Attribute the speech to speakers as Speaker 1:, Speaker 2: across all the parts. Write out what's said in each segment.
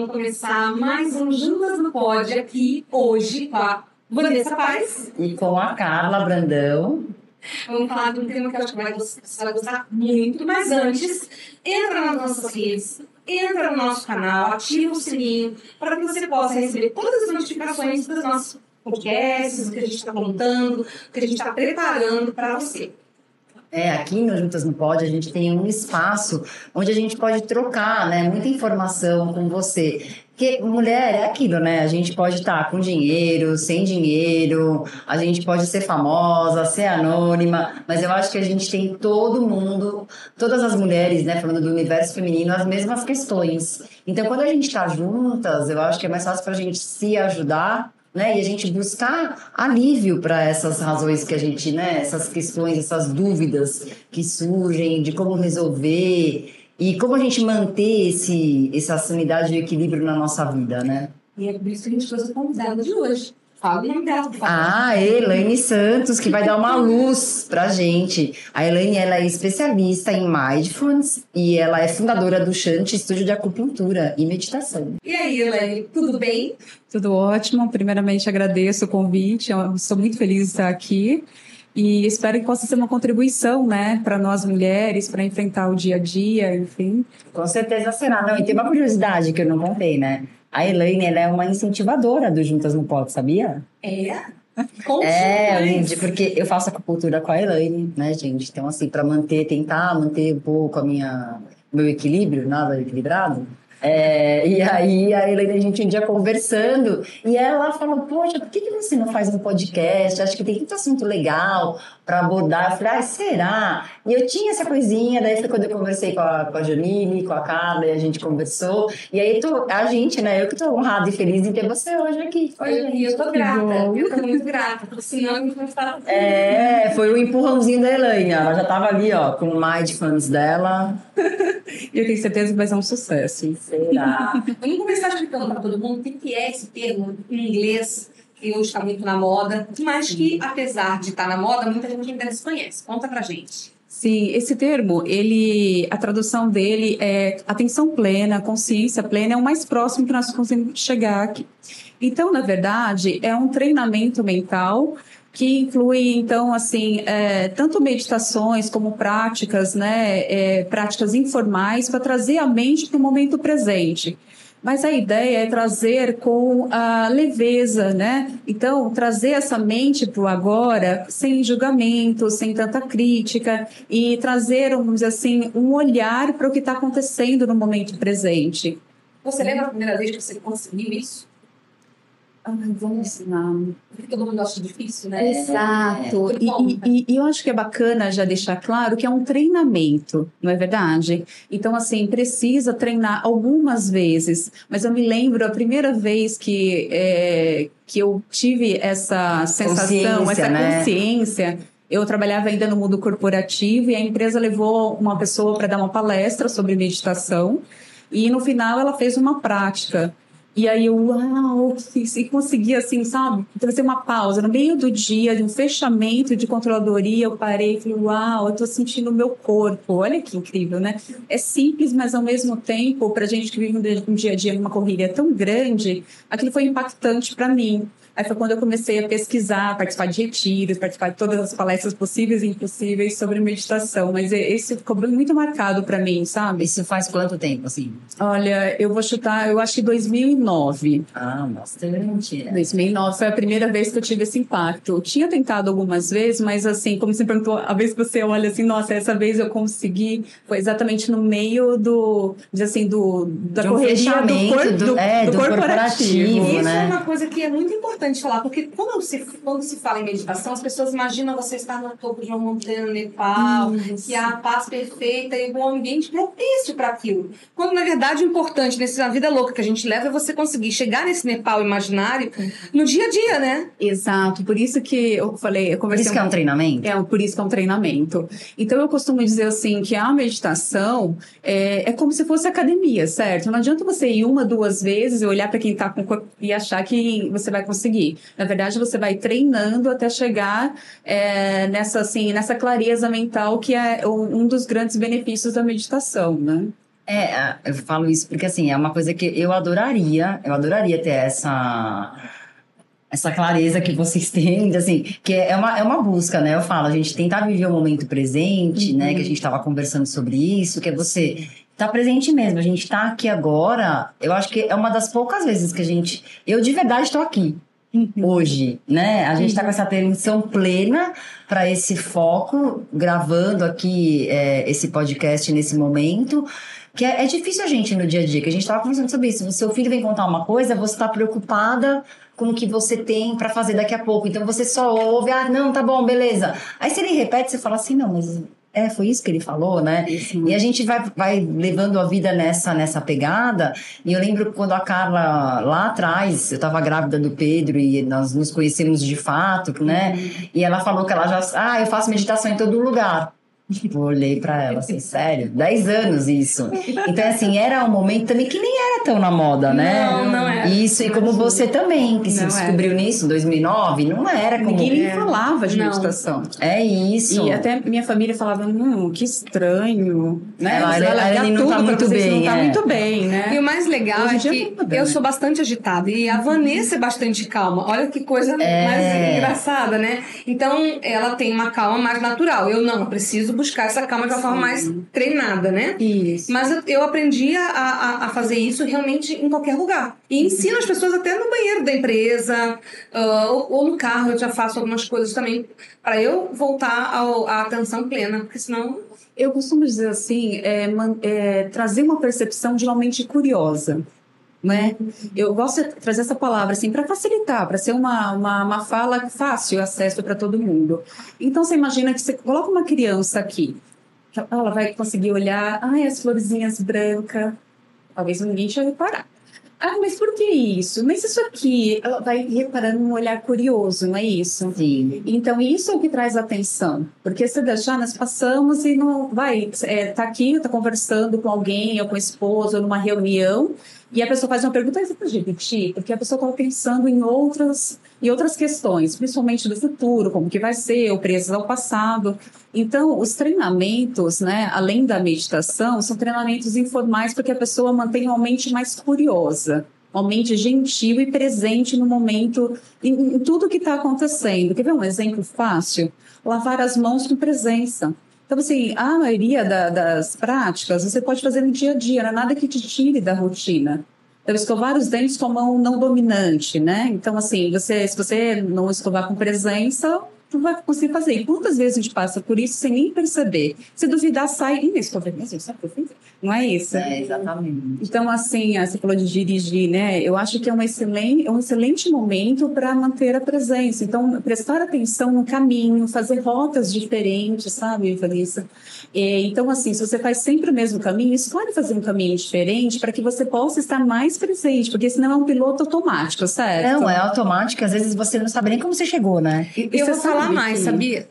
Speaker 1: vamos começar mais um Juntas no Pod aqui hoje com a Vanessa Paz.
Speaker 2: E com a Carla Brandão.
Speaker 1: Vamos falar de um tema que eu acho que vai, você vai gostar muito, mas antes, entra nas nossas redes, entra no nosso canal, ativa o sininho para que você possa receber todas as notificações dos nossos podcasts, o que a gente está contando, o que a gente está preparando para você.
Speaker 2: É, aqui no Juntas no Pod a gente tem um espaço onde a gente pode trocar, né, muita informação com você. Porque mulher é aquilo, né? A gente pode estar com dinheiro, sem dinheiro, a gente pode ser famosa, ser anônima, mas eu acho que a gente tem todo mundo, todas as mulheres, né, falando do universo feminino, as mesmas questões. Então, quando a gente está juntas, eu acho que é mais fácil para a gente se ajudar né? E a gente buscar alívio para essas razões que a gente, né? Essas questões, essas dúvidas que surgem de como resolver e como a gente manter esse, essa sanidade e equilíbrio na nossa vida, né?
Speaker 1: E é por isso que a gente trouxe a convidada de hoje. O nome dela.
Speaker 2: Ah, Elaine Santos, que vai dar uma luz pra gente. A Elaine, ela é especialista em Mindfulness e ela é fundadora do Chante Estúdio de Acupuntura e Meditação.
Speaker 1: E aí, Elaine, tudo bem?
Speaker 3: Tudo ótimo. Primeiramente, agradeço o convite. Eu estou muito feliz de estar aqui. E espero que possa ser uma contribuição, né, para nós mulheres, para enfrentar o dia a dia, enfim.
Speaker 2: Com certeza será. Não, e tem uma curiosidade que eu não contei, né? A Elaine, ela é uma incentivadora do Juntas no Pode, sabia?
Speaker 1: É? Com
Speaker 2: É, gente, porque eu faço acupuntura com a Elaine, né, gente? Então, assim, para manter, tentar manter um pouco a minha, meu equilíbrio, nada equilibrado. É, e aí, a Elaine, a gente um dia conversando, e ela falou: Poxa, por que, que você não faz um podcast? Acho que tem muito assunto legal para abordar. Eu falei: Ah, será? E eu tinha essa coisinha, daí foi quando eu conversei com a, com a Janine, com a Carla, e a gente conversou. E aí, tô, a gente, né, eu que tô honrada e feliz em ter você hoje aqui.
Speaker 1: Olha, e eu tô grata, eu tô muito grata, porque senão eu não estava
Speaker 2: É, foi o empurrãozinho da Elaine. Ela já tava ali, ó, com o Mindfulness dela.
Speaker 3: E eu tenho certeza que vai ser um sucesso.
Speaker 2: Será?
Speaker 1: Vamos começar explicando para todo mundo o que é esse termo em inglês, que hoje está muito na moda, mas que, apesar de estar na moda, muita gente ainda desconhece. Conta pra gente.
Speaker 3: Sim, esse termo, ele, a tradução dele é atenção plena, consciência plena, é o mais próximo que nós conseguimos chegar aqui. Então, na verdade, é um treinamento mental que inclui, então, assim, é, tanto meditações como práticas, né, é, práticas informais para trazer a mente para o momento presente. Mas a ideia é trazer com a leveza, né? Então, trazer essa mente para o agora, sem julgamento, sem tanta crítica, e trazer, vamos dizer assim, um olhar para o que está acontecendo no momento presente.
Speaker 1: Você lembra a primeira vez que você conseguiu isso?
Speaker 3: Ah, vamos ensinar.
Speaker 1: Porque todo mundo acha difícil, né?
Speaker 3: Exato.
Speaker 1: É,
Speaker 3: E,
Speaker 1: bom,
Speaker 3: e- e- e eu acho que é bacana já deixar claro que é um treinamento, não é verdade? Então, assim, precisa treinar algumas vezes. Mas eu me lembro a primeira vez que, é, que eu tive essa sensação,
Speaker 2: Consciência,
Speaker 3: essa
Speaker 2: né?
Speaker 3: consciência. Eu trabalhava ainda no mundo corporativo e a empresa levou uma pessoa para dar uma palestra sobre meditação. E no final ela fez uma prática. E aí eu, uau, e consegui assim, sabe? Trazer uma pausa. No meio do dia, de um fechamento de controladoria, eu parei e falei, uau, eu tô sentindo o meu corpo. Olha que incrível, né? É simples, mas ao mesmo tempo, pra gente que vive um dia- um dia a dia numa correria tão grande, aquilo foi impactante para mim. Aí foi quando eu comecei a pesquisar, participar de retiros, participar de todas as palestras possíveis e impossíveis sobre meditação. Mas esse ficou muito marcado para mim, sabe?
Speaker 2: Isso faz quanto tempo, assim?
Speaker 3: Olha, eu vou chutar, eu acho que 2009.
Speaker 2: Ah, bastante.
Speaker 3: 2009 foi a primeira vez que eu tive esse impacto. Eu tinha tentado algumas vezes, mas assim, como você perguntou, a vez que você olha assim, nossa, essa vez eu consegui, foi exatamente no meio do, diz assim, do da
Speaker 2: um
Speaker 3: correria do, cor,
Speaker 2: do-
Speaker 3: do,
Speaker 2: é,
Speaker 3: do
Speaker 2: do
Speaker 3: corporativo.
Speaker 2: corporativo.
Speaker 1: Isso
Speaker 2: né?
Speaker 1: é uma coisa que é muito importante falar, porque quando se, quando se fala em meditação, as pessoas imaginam você estar no topo de uma montanha no Nepal, que há a paz perfeita e um ambiente propício para aquilo. Quando, na verdade, o importante nessa vida louca que a gente leva é você conseguir chegar nesse Nepal imaginário no dia a dia, né?
Speaker 3: Exato, por isso que eu falei, eu
Speaker 2: Por
Speaker 3: conversei
Speaker 2: isso que é um treinamento?
Speaker 3: É, por isso que é um treinamento. Então, eu costumo dizer assim, que a meditação é, é como se fosse academia, certo? Não adianta você ir uma, duas vezes e olhar para quem está com e achar que você vai conseguir. Na verdade, você vai treinando até chegar é, nessa, assim, nessa clareza mental que é um dos grandes benefícios da meditação, né?
Speaker 2: É, eu falo isso porque assim, é uma coisa que eu adoraria, eu adoraria ter essa essa clareza que vocês têm, assim, que é uma, é uma busca, né? Eu falo, a gente tentar viver o momento presente,
Speaker 3: Uhum.
Speaker 2: né? Que a gente estava conversando sobre isso, que é você tá presente mesmo. A gente tá aqui agora, eu acho que é uma das poucas vezes que a gente. Eu de verdade estou aqui.
Speaker 3: Uhum.
Speaker 2: Hoje, né? A gente tá com essa atenção plena para esse foco, gravando aqui é, esse podcast nesse momento. Que é, é difícil a gente no dia a dia, que a gente tava conversando sobre isso. Se o seu filho vem contar uma coisa, você tá preocupada com o que você tem para fazer daqui a pouco. Então você só ouve, ah, não, tá bom, beleza. Aí se ele repete, você fala assim, não, mas é, foi isso que ele falou, né? E a gente vai, vai levando a vida nessa, nessa pegada. E eu lembro quando a Carla, lá atrás, eu tava grávida do Pedro e nós nos conhecemos de fato, né? E ela falou que ela já. Ah, eu faço meditação em todo lugar. Tipo, eu olhei pra ela assim, sério, 10 anos isso. Então, assim, era um momento também que nem era tão na moda, né?
Speaker 1: Não, não era.
Speaker 2: Isso, e como você também, que se
Speaker 3: Não
Speaker 2: descobriu nisso em 2009, não era como.
Speaker 3: Ninguém nem
Speaker 1: É.
Speaker 3: falava de
Speaker 1: Não.
Speaker 3: meditação.
Speaker 2: É isso.
Speaker 3: E até minha família falava, hum, que estranho, né?
Speaker 2: Ela- ela- ela não tá
Speaker 3: tudo pra
Speaker 2: muito bem,
Speaker 3: Não tá
Speaker 2: é.
Speaker 3: muito bem, né?
Speaker 1: E o mais legal
Speaker 3: Hoje
Speaker 1: é que
Speaker 3: muda,
Speaker 1: eu sou bastante agitada e a Vanessa é bastante calma. Olha que coisa
Speaker 2: É.
Speaker 1: mais engraçada, né? Então, ela tem uma calma mais natural. Eu não, eu preciso buscar essa calma de uma forma mais treinada, né?
Speaker 3: Isso.
Speaker 1: Mas eu, eu aprendi a, a, a fazer isso realmente em qualquer lugar. E ensino as pessoas até no banheiro da empresa ah, ou, ou no carro. Eu já faço algumas coisas também para eu voltar ao, à atenção plena, porque senão
Speaker 3: Eu costumo dizer assim, é, é, trazer uma percepção de uma mente curiosa. Né? Eu gosto de trazer essa palavra assim para facilitar, para ser uma, uma, uma fala fácil acesso para todo mundo. Então você imagina que você coloca uma criança aqui, ela vai conseguir olhar, ai, as florzinhas brancas, talvez ninguém tinha reparado. Ah, mas por que isso? Mas isso aqui, ela vai reparando um olhar curioso, não é isso?
Speaker 2: Sim.
Speaker 3: Então, isso é o que traz atenção. Porque se deixar, nós passamos e não vai. É, tá aqui, tá conversando com alguém, ou com a esposa, ou numa reunião, e a pessoa faz uma pergunta, "Ah, você pode repetir? Porque a pessoa está pensando em outras, em outras questões, principalmente do futuro, como que vai ser, ou presas ao passado. Então, os treinamentos, né, além da meditação, são treinamentos informais para que a pessoa mantenha uma mente mais curiosa uma mente gentil e presente no momento, em, em tudo que está acontecendo. Quer ver um exemplo fácil? Lavar as mãos com presença. Então, assim, a maioria da- das práticas você pode fazer no dia a dia, não é nada que te tire da rotina. Então, escovar os dentes com a mão não dominante, né? Então, assim, você, se você não escovar com presença, não vai conseguir fazer. E quantas vezes a gente passa por isso sem nem perceber? Se duvidar, sai. Ih, escovei mesmo, sabe o que eu fiz? Não é isso?
Speaker 2: É, exatamente.
Speaker 3: Então, assim, ah, você falou de dirigir, né? Eu acho que é um excelente, é um excelente momento para manter a presença. Então, prestar atenção no caminho, fazer rotas diferentes, sabe, Vanessa? É, então, assim, se você faz sempre o mesmo caminho, escolhe fazer um caminho diferente para que você possa estar mais presente, porque senão é um piloto automático, certo?
Speaker 2: Não, é automático, às vezes você não sabe nem como você chegou, né?
Speaker 3: E- e
Speaker 1: eu
Speaker 3: você
Speaker 1: vou falar
Speaker 3: sabe
Speaker 1: mais,
Speaker 3: que-
Speaker 1: sabia?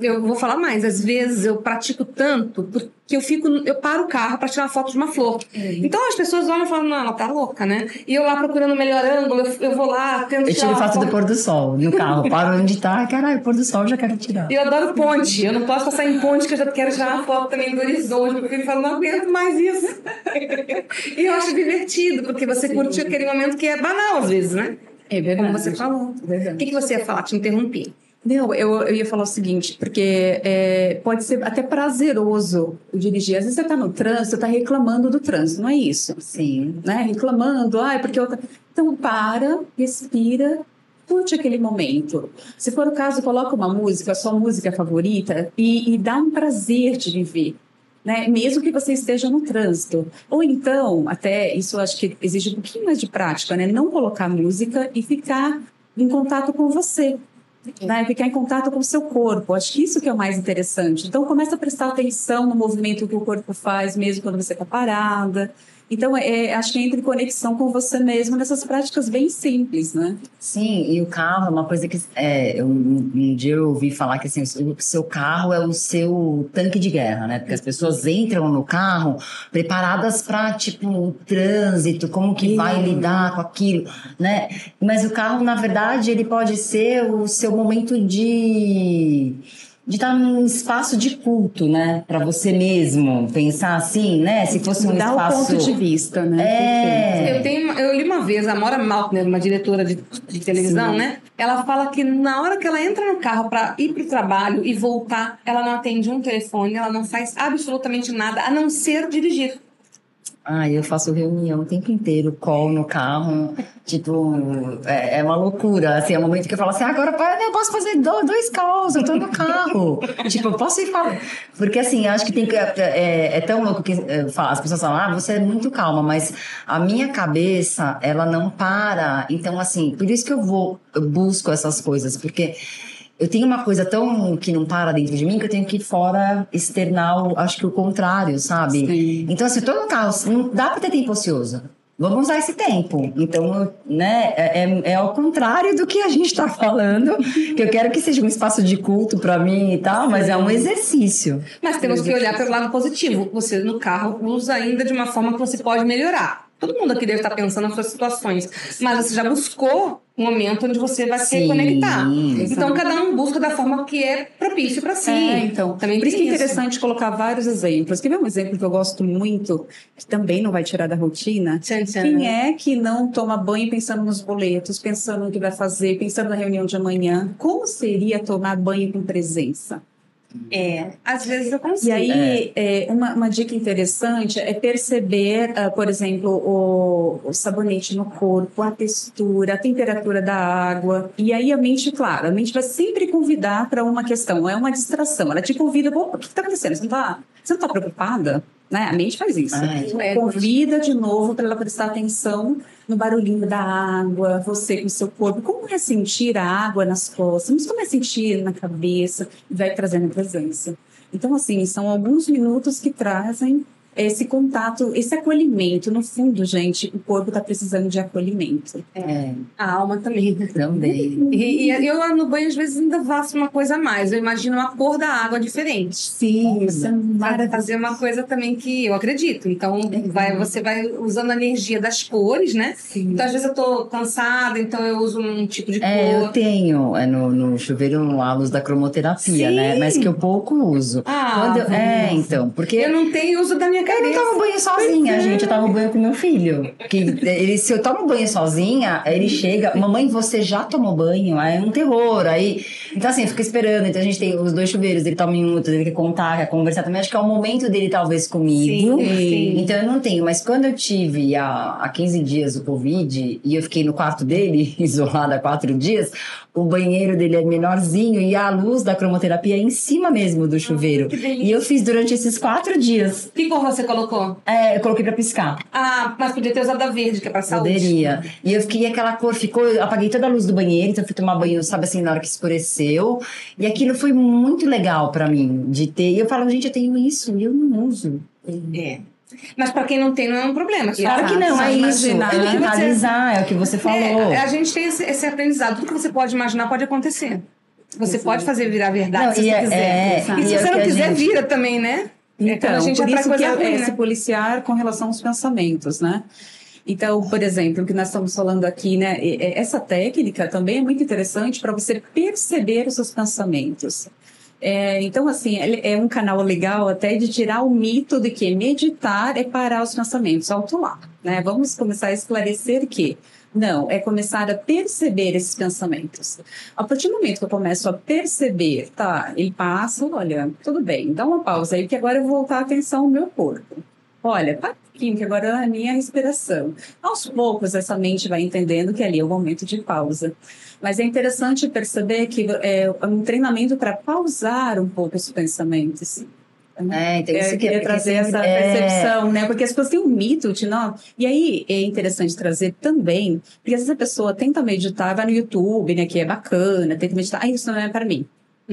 Speaker 1: Eu vou falar mais. Às vezes eu pratico tanto porque eu fico, eu paro o carro para tirar foto de uma flor. Então as pessoas olham e falam, não, ela tá louca, né? E eu lá procurando o melhor ângulo, eu, eu vou lá, tento
Speaker 2: Eu
Speaker 1: tirar
Speaker 2: tiro foto do pôr do sol no carro, paro onde tá, caralho, pôr do sol já quero tirar.
Speaker 1: Eu adoro ponte. Eu não posso passar em ponte, que eu já quero tirar uma foto também do horizonte. Meu filho fala, não aguento mais isso. e eu acho divertido, porque você curte aquele momento que é banal às vezes, né?
Speaker 3: É verdade.
Speaker 1: Como você falou.
Speaker 3: Verdade.
Speaker 1: O que, que você ia falar? Te interrompi.
Speaker 3: Não, eu, eu ia falar o seguinte, porque é, pode ser até prazeroso dirigir. Às vezes você está no trânsito, está reclamando do trânsito, não é isso?
Speaker 2: Sim.
Speaker 3: Né? Reclamando, ai, porque eu... tá-" Então, para, respira, curte aquele momento. Se for o caso, coloca uma música, a sua música favorita, e, e dá um prazer de viver. Né? Mesmo que você esteja no trânsito. Ou então, até isso acho que exige um pouquinho mais de prática, né? Não colocar música e ficar em contato com você né, ficar em contato com o seu corpo. Acho que isso que é o mais interessante. Então, começa a prestar atenção no movimento que o corpo faz, mesmo quando você está parada. Então, é, acho que entra em conexão com você mesmo nessas práticas bem simples, né?
Speaker 2: Sim, e o carro é uma coisa que é, eu, um dia eu ouvi falar que assim, o seu carro é o seu tanque de guerra, né? Porque as pessoas entram no carro preparadas para tipo o trânsito, como que vai lidar com aquilo, né? Mas o carro, na verdade, ele pode ser o seu momento de de estar num espaço de culto, né? Para você mesmo pensar assim, né? Se fosse um
Speaker 3: Dá
Speaker 2: espaço.
Speaker 3: o ponto de vista, né?
Speaker 2: É.
Speaker 1: Eu, tenho, eu li uma vez, a Mora Maltner, uma diretora de, de televisão,
Speaker 3: Sim.
Speaker 1: né? Ela fala que na hora que ela entra no carro para ir pro trabalho e voltar, ela não atende um telefone, ela não faz absolutamente nada, a não ser dirigir.
Speaker 2: Ai, eu faço reunião o tempo inteiro, call no carro. Tipo, é, é uma loucura. Assim, é um momento que eu falo assim, agora eu posso fazer do- dois calls, eu tô no carro. tipo, eu posso ir falar. Porque assim, acho que tem que. É, é tão louco que é, fala- as pessoas falam, ah, você é muito calma, mas a minha cabeça, ela não para. Então, assim, por isso que eu vou, eu busco essas coisas, porque. Eu tenho uma coisa tão que não para dentro de mim que eu tenho que ir fora externar, o- acho que o contrário, sabe?
Speaker 3: Sim.
Speaker 2: Então, assim, no carro, não dá pra ter tempo ocioso. Vamos usar esse tempo. Então, né, é, é- é ao contrário do que a gente tá falando, que eu quero que seja um espaço de culto pra mim e tal, mas é um exercício.
Speaker 1: Mas temos que olhar pelo lado positivo. Você no carro usa ainda de uma forma que você pode melhorar. Todo mundo aqui deve estar pensando nas suas situações. Mas você já buscou um momento onde você vai se
Speaker 2: exato.
Speaker 1: Então cada um busca da forma que é propício para si.
Speaker 3: É, então.
Speaker 1: também
Speaker 3: Por isso que é interessante colocar vários exemplos. Quer ver um exemplo que eu gosto muito, que também não vai tirar da rotina?
Speaker 1: Tchan, tchan.
Speaker 3: Quem é que não toma banho pensando nos boletos, pensando no que vai fazer, pensando na reunião de amanhã? Como seria tomar banho com presença?
Speaker 1: É, às vezes eu
Speaker 3: E
Speaker 1: consigo.
Speaker 3: aí, é, uma, uma dica interessante é perceber, ah, por exemplo, o, o sabonete no corpo, a textura, a temperatura da água. E aí a mente, claro, a mente vai sempre convidar para uma questão, é uma distração. Ela te convida, "Pô, o que está acontecendo? Você não está você não tá preocupada? Né? A mente faz isso.
Speaker 1: É,
Speaker 3: Convida de novo para ela prestar atenção no barulhinho da água, você com o seu corpo. Como é sentir a água nas costas? Mas como é sentir na cabeça? E vai trazendo presença. Então, assim, são alguns minutos que trazem esse contato, esse acolhimento. No fundo, gente, o corpo está precisando de acolhimento.
Speaker 2: É,
Speaker 1: A alma também.
Speaker 2: também.
Speaker 1: E, e eu no banho às vezes ainda faço uma coisa a mais. Eu imagino a cor da água diferente.
Speaker 3: Sim, isso é
Speaker 1: Para
Speaker 3: maravilhoso.
Speaker 1: fazer uma coisa também que eu acredito. Então, vai, você vai usando a energia das cores, né?
Speaker 3: Sim.
Speaker 1: Então, às vezes eu tô cansada, então eu uso um tipo de
Speaker 2: É, eu
Speaker 1: cor.
Speaker 2: tenho é, no, no chuveiro a luz da cromoterapia,
Speaker 1: Sim.
Speaker 2: né? Mas que eu pouco uso.
Speaker 1: Ah,
Speaker 2: Quando eu- é, então, porque
Speaker 1: Eu não tenho uso da minha
Speaker 2: Eu não tomo banho sozinha,
Speaker 1: Pois é.
Speaker 2: gente. Eu tomo banho com meu filho. Que ele, se eu tomo banho sozinha, ele chega, mamãe, você já tomou banho? Aí é um terror. Aí, então assim, eu fico esperando. Então a gente tem os dois chuveiros, ele toma em um, outro, ele quer contar, quer conversar também. Acho que é o momento dele, talvez, comigo.
Speaker 1: Sim, sim.
Speaker 2: Então eu não tenho, mas quando eu tive há, há 15 dias o Covid e eu fiquei no quarto dele, isolada há quatro dias, o banheiro dele é menorzinho e a luz da cromoterapia é em cima mesmo do chuveiro. e eu fiz durante esses quatro dias.
Speaker 1: Cor você colocou?
Speaker 2: É, eu coloquei pra piscar.
Speaker 1: Ah, mas podia ter usado a verde, que é pra saúde.
Speaker 2: Poderia. E eu fiquei aquela cor, ficou, eu apaguei toda a luz do banheiro, então eu fui tomar banho, sabe assim, na hora que escureceu. E aquilo foi muito legal pra mim de ter. E eu falo, gente, eu tenho isso e eu não uso.
Speaker 1: É. Mas pra quem não tem, não é um problema.
Speaker 2: Claro que não, é isso.
Speaker 3: imaginar.
Speaker 2: É
Speaker 1: que você-
Speaker 2: mentalizar, é o que você falou.
Speaker 1: É, a gente tem esse, esse aprendizado. Tudo que você pode imaginar pode acontecer. Você
Speaker 3: Exato.
Speaker 1: pode fazer virar verdade
Speaker 2: Não,
Speaker 1: se você
Speaker 2: é-
Speaker 1: quiser.
Speaker 2: é,
Speaker 1: e se
Speaker 2: é
Speaker 1: você não quiser,
Speaker 2: gente-
Speaker 1: vira também, né? É
Speaker 3: Então,
Speaker 1: a gente
Speaker 3: por isso que é,
Speaker 1: ruim,
Speaker 3: é
Speaker 1: né?
Speaker 3: se policiar com relação aos pensamentos, né? Então, por exemplo, o que nós estamos falando aqui, né? Essa técnica também é muito interessante para você perceber os seus pensamentos. É, então, assim, é um canal legal até de tirar o mito de que meditar é parar os pensamentos, alto lá, né? Vamos começar a esclarecer que não, é começar a perceber esses pensamentos. A partir do momento que eu começo a perceber, tá, ele passa, olha, tudo bem, dá uma pausa aí, que agora eu vou voltar a atenção ao meu corpo. Olha, para um pouquinho, que agora é a minha respiração. Aos poucos, essa mente vai entendendo que ali é o momento de pausa. Mas é interessante perceber que é um treinamento para pausar um pouco os pensamentos.
Speaker 2: É, então isso
Speaker 3: Eu
Speaker 2: que é porque
Speaker 3: trazer essa
Speaker 2: é,
Speaker 3: percepção, né? Porque as pessoas têm um mito de não. E aí é interessante trazer também, porque às vezes a pessoa tenta meditar, vai no YouTube, né? Que é bacana, tenta meditar. Ah, isso não é para mim.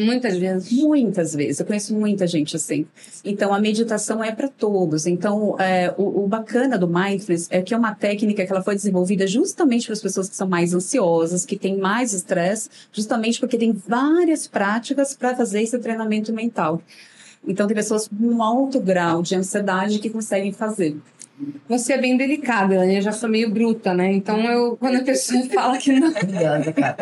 Speaker 1: Muitas vezes.
Speaker 3: Muitas vezes, eu conheço muita gente assim. Então, a meditação é para todos. Então, é, o, o bacana do mindfulness é que é uma técnica que ela foi desenvolvida justamente para as pessoas que são mais ansiosas, que têm mais estresse, justamente porque tem várias práticas para fazer esse treinamento mental. Então, tem pessoas com um alto grau de ansiedade que conseguem fazer.
Speaker 1: Você é bem delicada, né? Eu já sou meio bruta, né? Então, eu, quando a pessoa fala que não.
Speaker 2: Obrigada, cara.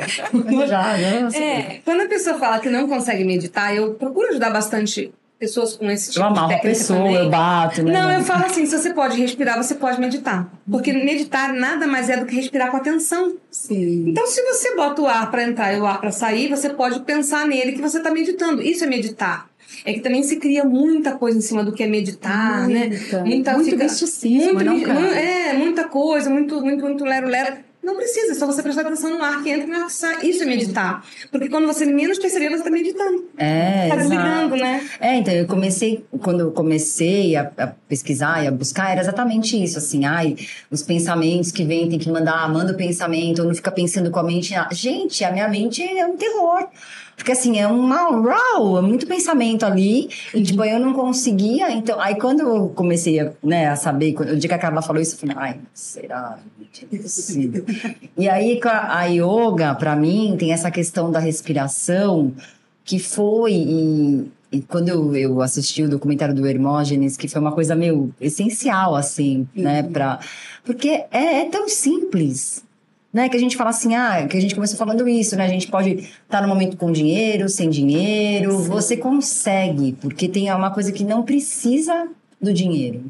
Speaker 2: Já, né?
Speaker 1: É, quando a pessoa fala que não consegue meditar, eu procuro ajudar bastante pessoas com esse tipo
Speaker 2: Eu
Speaker 1: de
Speaker 2: amarro a pessoa,
Speaker 1: também.
Speaker 2: eu bato, né?
Speaker 1: Não, eu falo assim, se você pode respirar, você pode meditar. Porque meditar nada mais é do que respirar com atenção.
Speaker 2: Sim.
Speaker 1: Então, se você bota o ar para entrar e o ar para sair, você pode pensar nele que você está meditando. Isso é meditar. É que também se cria muita coisa em cima do que é meditar, né?
Speaker 3: Muita. Muito misticismo,
Speaker 1: muito,
Speaker 3: não, cara?
Speaker 1: é, muita coisa, muito, muito, muito lero-lero. Não precisa, é só você prestar atenção no ar que entra e no ar que sai. Isso é meditar. Porque quando você menos perceber, você está meditando.
Speaker 2: É,
Speaker 1: Tá desligando, né?
Speaker 2: É, então eu comecei, quando eu comecei a, a pesquisar e a buscar, era exatamente isso, assim, ai, os pensamentos que vêm, tem que mandar, manda o pensamento, ou não fica pensando com a mente. ah, Gente, a minha mente é um terror. Porque assim, é uma uau, é muito pensamento ali, e tipo, eu não conseguia, então, aí quando eu comecei a, né, a saber, o dia que a Carla falou isso, eu falei, ai, será? E aí a, yoga, pra mim, tem essa questão da respiração, que foi e, e quando eu, eu assisti o documentário do Hermógenes, que foi uma coisa meio essencial assim, né, para porque é, é tão simples. Né, que a gente fala assim, ah, que a gente começou falando isso, né? A gente pode estar no momento com dinheiro, sem dinheiro, você consegue, porque tem uma coisa que não precisa do dinheiro,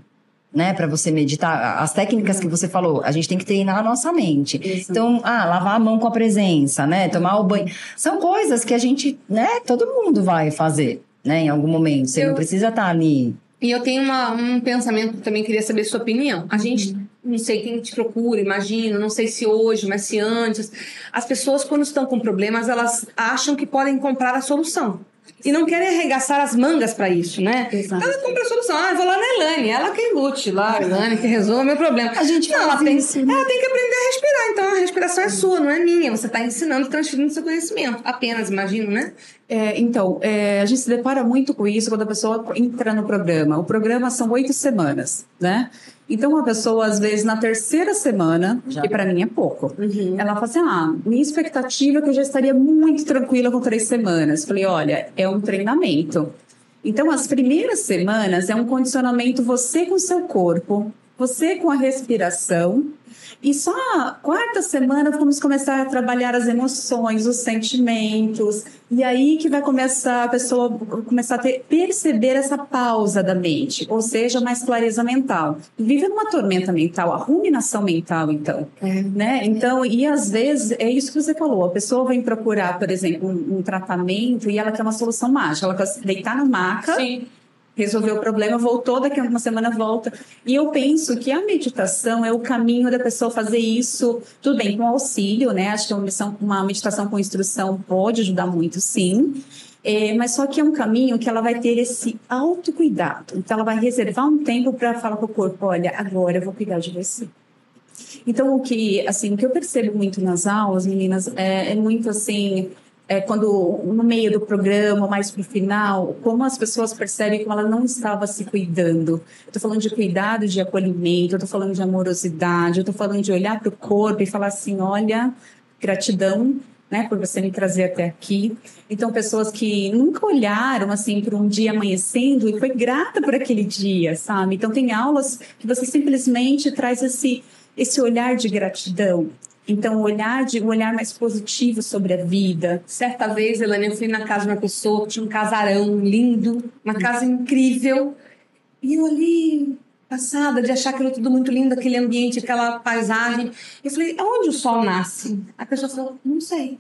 Speaker 2: né? Para você meditar, as técnicas que você falou, a gente tem que treinar a nossa mente.
Speaker 3: Isso.
Speaker 2: Então, ah, lavar a mão com a presença, né? Tomar o banho. São coisas que a gente, né? Todo mundo vai fazer, né? Em algum momento. Você
Speaker 1: Eu-
Speaker 2: não precisa estar ali.
Speaker 1: E eu tenho uma- um pensamento que também queria saber sua opinião. A gente, não sei quem te procura, imagino, não sei se hoje, mas se antes. As pessoas, quando estão com problemas, elas acham que podem comprar a solução. E não querem arregaçar as mangas para isso, né?
Speaker 3: Exato.
Speaker 1: Ela compra a solução. Ah, eu vou lá na Elane, ela que lute lá, a Elane que resolva meu problema.
Speaker 2: A gente
Speaker 1: não, ela tem,
Speaker 2: isso, né?
Speaker 1: ela tem que aprender a respirar. Então a respiração é sua, não é minha. Você está ensinando, transferindo seu conhecimento. Apenas, imagino, né?
Speaker 3: É, então, é, a gente se depara muito com isso quando a pessoa entra no programa. O programa são oito semanas, né? Então, a pessoa, às vezes, na terceira semana,
Speaker 2: Já.
Speaker 3: que para mim é pouco, ela fala assim: ah, minha expectativa é que eu já estaria muito tranquila com três semanas. Falei: olha, é um treinamento. Então, as primeiras semanas é um condicionamento você com o seu corpo, você com a respiração. E só a quarta semana vamos começar a trabalhar as emoções, os sentimentos. E aí que vai começar a pessoa começar a ter, perceber essa pausa da mente, ou seja, mais clareza mental. Vive numa tormenta mental, a ruminação mental, então. Né? Então, e às vezes é isso que você falou. A pessoa vem procurar, por exemplo, um, um tratamento e ela quer uma solução mágica. Ela quer deitar na maca
Speaker 1: Sim.
Speaker 3: Resolveu o problema, voltou, daqui a uma semana volta. E eu penso que a meditação é o caminho da pessoa fazer isso, tudo bem, com auxílio, né? Acho que uma, missão- uma meditação com instrução pode ajudar muito, sim. É, mas só que é um caminho que ela vai ter esse autocuidado. Então, ela vai reservar um tempo para falar para o corpo: olha, agora eu vou cuidar de você. Então, o que, assim, o que eu percebo muito nas aulas, meninas, é, é muito assim, é, quando no meio do programa, mais pro final, como as pessoas percebem como ela não estava se cuidando. Tô falando de cuidado, de acolhimento, tô falando de amorosidade, tô falando de olhar pro corpo e falar assim, olha, gratidão, né, por você me trazer até aqui. Então, pessoas que nunca olharam assim para um dia amanhecendo e foi grata por aquele dia, sabe? Então, tem aulas que você simplesmente traz esse esse olhar de gratidão. Então, olhar de um olhar mais positivo sobre a vida.
Speaker 1: Certa vez, Elane, eu fui na casa de uma pessoa que tinha um casarão lindo, uma casa incrível. E eu ali, passada de achar aquilo tudo muito lindo, aquele ambiente, aquela paisagem. Eu falei, aonde o sol nasce? A pessoa falou, não sei.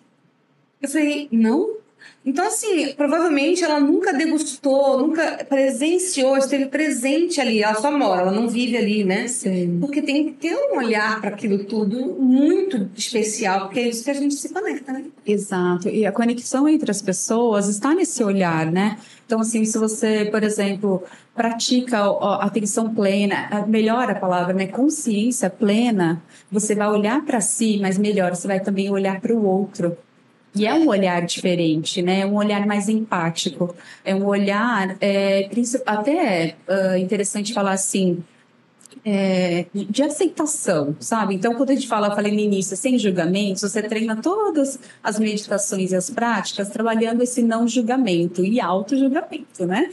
Speaker 1: Eu falei, não? Então, assim, provavelmente ela nunca degustou, nunca presenciou, esteve presente ali. Ela só mora, ela não vive ali, né?
Speaker 3: Sim.
Speaker 1: Porque tem que ter um olhar para aquilo tudo muito especial, porque é isso que a gente se conecta, né?
Speaker 3: Exato. E a conexão entre as pessoas está nesse olhar, né? Então, assim, se você, por exemplo, pratica a atenção plena, melhor a palavra, né? Consciência plena, você vai olhar para si, mas melhor, você vai também olhar para o outro. E é um olhar diferente, né? É um olhar mais empático. É um olhar, é, até é interessante falar assim, é, de aceitação, sabe? Então, quando a gente fala, falei no início, sem julgamentos, você treina todas as meditações e as práticas trabalhando esse não julgamento e auto-julgamento, né?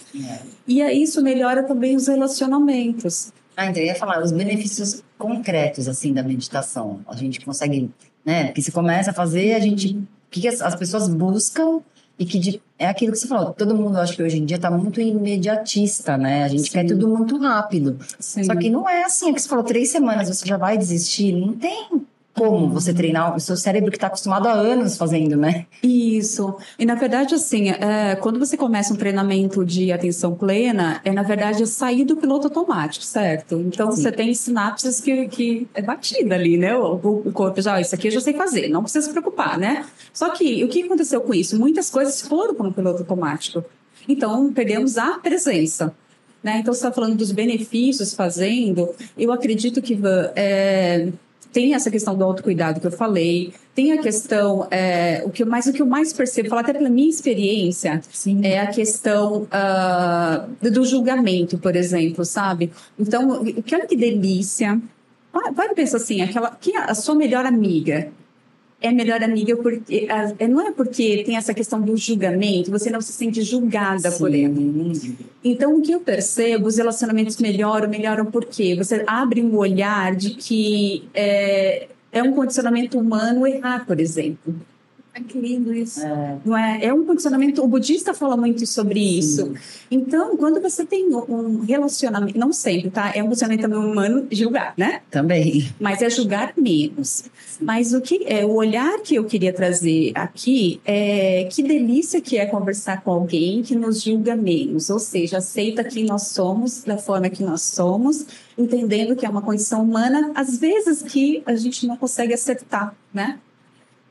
Speaker 3: E aí isso melhora também os relacionamentos.
Speaker 2: Ah, então eu ia falar os benefícios concretos, assim, da meditação. A gente consegue, né? Porque se começa a fazer, a gente... O que as, as pessoas buscam e que de, é aquilo que você falou. Todo mundo, acho que hoje em dia, está muito imediatista, né? A gente Sim. quer tudo muito rápido. Sim. Só que não é assim. É que você falou, três semanas você já vai desistir. Não tem como você treinar o seu cérebro que está acostumado há anos fazendo, né?
Speaker 3: Isso. E na verdade, assim, é, quando você começa um treinamento de atenção plena, é na verdade sair do piloto automático, certo? Então Sim. você tem sinapses que, que é batida ali, né? O, o corpo já, isso aqui eu já sei fazer, não precisa se preocupar, né? Só que o que aconteceu com isso? Muitas coisas foram para o piloto automático. Então perdemos a presença. Né? Então, você está falando dos benefícios fazendo, eu acredito que é, tem essa questão do autocuidado que eu falei, tem a questão, é, o que eu mais, o que eu mais percebo, falar até pela minha experiência, Sim. é a questão uh, do julgamento, por exemplo, sabe? Então, olha que delícia. Vai pensar assim, aquela, que a sua melhor amiga, é melhor amiga porque é, não é porque tem essa questão do julgamento, você não se sente julgada Sim. por ele. Então, o que eu percebo, os relacionamentos melhoram, melhoram porque você abre um olhar de que é, é um condicionamento humano errar, por exemplo.
Speaker 1: É que lindo isso.
Speaker 3: É. Não é? é um condicionamento. O budista fala muito sobre Sim. isso. Então, quando você tem um relacionamento, não sempre, tá? É um relacionamento também humano julgar, né?
Speaker 2: Também.
Speaker 3: Mas é julgar menos. Mas o que é o olhar que eu queria trazer aqui é que delícia que é conversar com alguém que nos julga menos, ou seja, aceita quem nós somos da forma que nós somos, entendendo que é uma condição humana, às vezes que a gente não consegue acertar, né?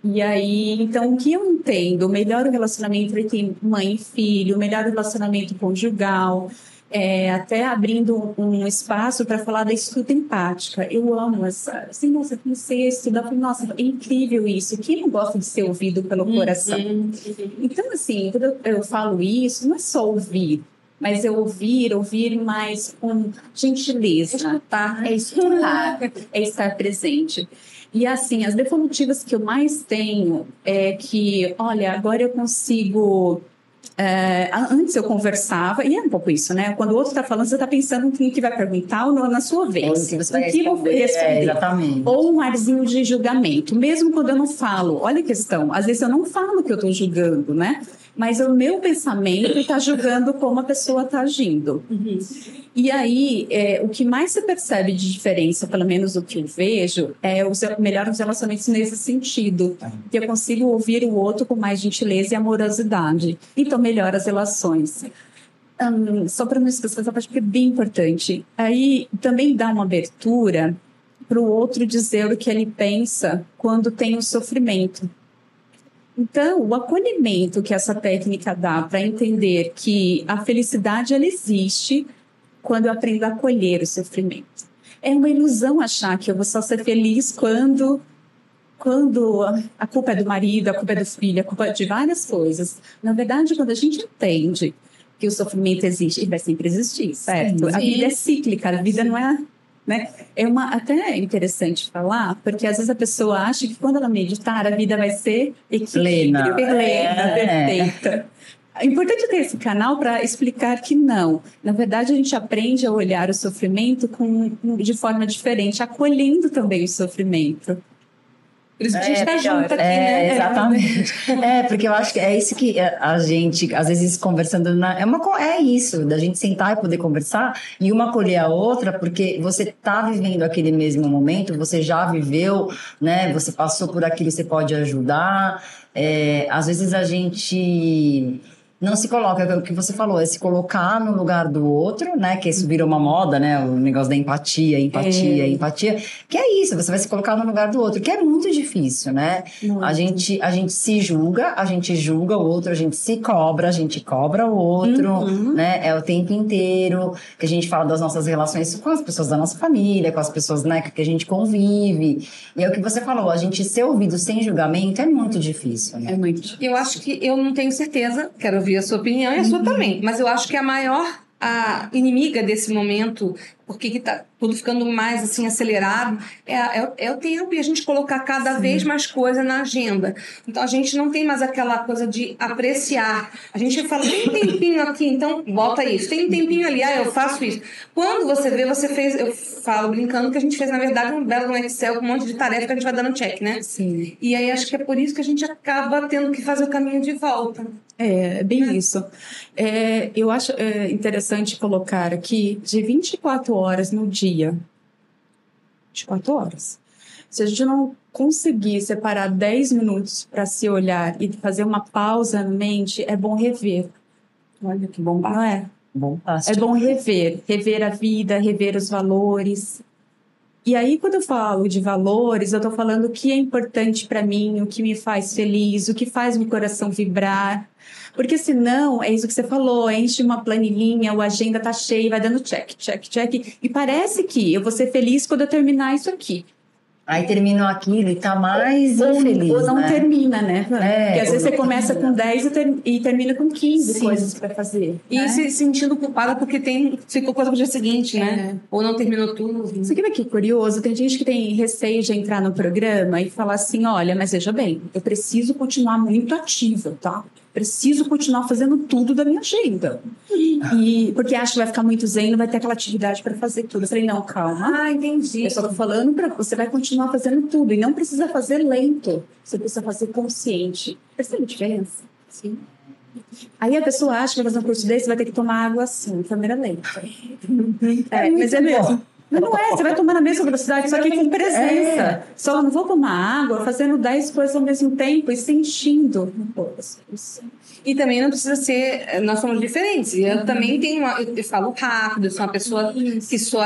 Speaker 3: E aí, então, o que eu entendo? Melhor o relacionamento entre mãe e filho, melhor o relacionamento conjugal, é, até abrindo um espaço para falar da escuta empática. Eu amo essa. Assim, nossa, comecei a estudar, nossa, é incrível isso. Quem não gosta de ser ouvido pelo uhum. coração? Então, assim, quando eu, eu falo isso, não é só ouvir, mas é ouvir, ouvir mais com gentileza.
Speaker 1: Escutar.
Speaker 3: É escutar, é estar presente. E assim, as devolutivas que eu mais tenho é que, olha, agora eu consigo é, antes eu conversava, e é um pouco isso, né? Quando o outro está falando, você está pensando no que vai perguntar ou na sua vez. Ou
Speaker 2: que você vai responder. É, exatamente.
Speaker 3: Ou um arzinho de julgamento. Mesmo quando eu não falo, olha a questão, às vezes eu não falo que eu estou julgando, né? Mas o meu pensamento está julgando como a pessoa está agindo. Uhum. E aí, é, o que mais se percebe de diferença, pelo menos o que eu vejo, é os melhores relacionamentos nesse sentido, que eu consigo ouvir o outro com mais gentileza e amorosidade. Então, melhora as relações. Um, só para não esquecer essa parte que é bem importante. Aí também dá uma abertura para o outro dizer o que ele pensa quando tem o um sofrimento. Então, o acolhimento que essa técnica dá para entender que a felicidade ela existe quando eu aprendo a acolher o sofrimento. É uma ilusão achar que eu vou só ser feliz quando quando a culpa é do marido, a culpa é do filho, a culpa é de várias coisas. Na verdade, quando a gente entende que o sofrimento existe, ele vai sempre existir, certo? Sim, sim. A vida é cíclica, a vida não é né? É uma, até interessante falar, porque às vezes a pessoa acha que quando ela meditar, a vida vai ser
Speaker 2: plena,
Speaker 3: plena é. perfeita. É importante ter esse canal para explicar que não. Na verdade, a gente aprende a olhar o sofrimento com, de forma diferente, acolhendo também o sofrimento.
Speaker 1: Por isso que a gente é, junto aqui, é,
Speaker 2: né? Exatamente. é, porque eu acho que é isso que a gente, às vezes, conversando na, é, uma, é isso, da gente sentar e poder conversar e uma acolher a outra, porque você está vivendo aquele mesmo momento, você já viveu, né? Você passou por aquilo, você pode ajudar. É, às vezes a gente não se coloca, é o que você falou, é se colocar no lugar do outro, né? Que isso virou uma moda, né? O negócio da empatia, empatia, é. empatia. Que é isso, você vai se colocar no lugar do outro, que é muito difícil, né? Muito. A gente, a gente se julga, a gente julga o outro, a gente se cobra, a gente cobra o outro, uhum. né? É o tempo inteiro que a gente fala das nossas relações com as pessoas da nossa família, com as pessoas, né, que a gente convive. E é o que você falou, a gente ser ouvido sem julgamento é muito difícil, né?
Speaker 1: É muito difícil. Eu acho que eu não tenho certeza, quero ouvir ouvir a sua opinião e a sua uhum. também. Mas eu acho que a maior a inimiga desse momento, por que está tudo ficando mais assim acelerado, é, é, é, o tempo e a gente colocar cada Sim. vez mais coisa na agenda. Então a gente não tem mais aquela coisa de apreciar. A gente fala, tem um tempinho aqui, então bota isso. Tem um tempinho ali, ah, eu faço isso. Quando você vê, você fez, eu falo brincando que a gente fez, na verdade, um belo Excel com um monte de tarefa que a gente vai dando check, né?
Speaker 2: Sim.
Speaker 1: E aí acho que é por isso que a gente acaba tendo que fazer o caminho de volta.
Speaker 3: É, é bem é. isso. É, eu acho é, interessante colocar aqui de 24 horas no dia. 24 horas. Se a gente não conseguir separar 10 minutos para se olhar e fazer uma pausa na mente, é bom rever.
Speaker 2: Olha que bom, não
Speaker 3: é?
Speaker 2: Bom
Speaker 3: É bom rever, rever a vida, rever os valores. E aí, quando eu falo de valores, eu estou falando o que é importante para mim, o que me faz feliz, o que faz meu coração vibrar. Porque senão, é isso que você falou, enche uma planilhinha, a agenda tá cheia, vai dando check, check, check. E parece que eu vou ser feliz quando eu terminar isso aqui.
Speaker 2: Aí terminou aquilo e tá mais ou, infeliz.
Speaker 3: Ou não
Speaker 2: né?
Speaker 3: termina, né? É, Porque às vezes você começa com 10 e, ter, e termina com 15 Sim. coisas para fazer.
Speaker 1: E né? se sentindo culpada porque tem, ficou coisa pro dia seguinte, né? É. Ou não terminou tudo.
Speaker 3: Você que que curioso? Tem gente que tem receio de entrar no programa e falar assim: olha, mas veja bem, eu preciso continuar muito ativa, tá? Preciso continuar fazendo tudo da minha agenda. E porque acho que vai ficar muito zen, não vai ter aquela atividade para fazer tudo. Eu falei, não, calma.
Speaker 1: Ah, entendi.
Speaker 3: Eu só tô falando para você vai continuar fazendo tudo e não precisa fazer lento. Você precisa fazer consciente. Percebe a diferença?
Speaker 1: Sim.
Speaker 3: Aí a pessoa acha que vai fazer um curso desse vai ter que tomar água assim, câmera lenta.
Speaker 2: É, é mas é mesmo.
Speaker 3: Mas não é, você vai tomar na mesma velocidade, só que com presença. É. Só não vou tomar água fazendo 10 coisas ao mesmo tempo e sentindo.
Speaker 1: E também não precisa ser. Nós somos diferentes. Eu uhum. também tenho uma. Eu falo rápido, eu sou uma pessoa que sou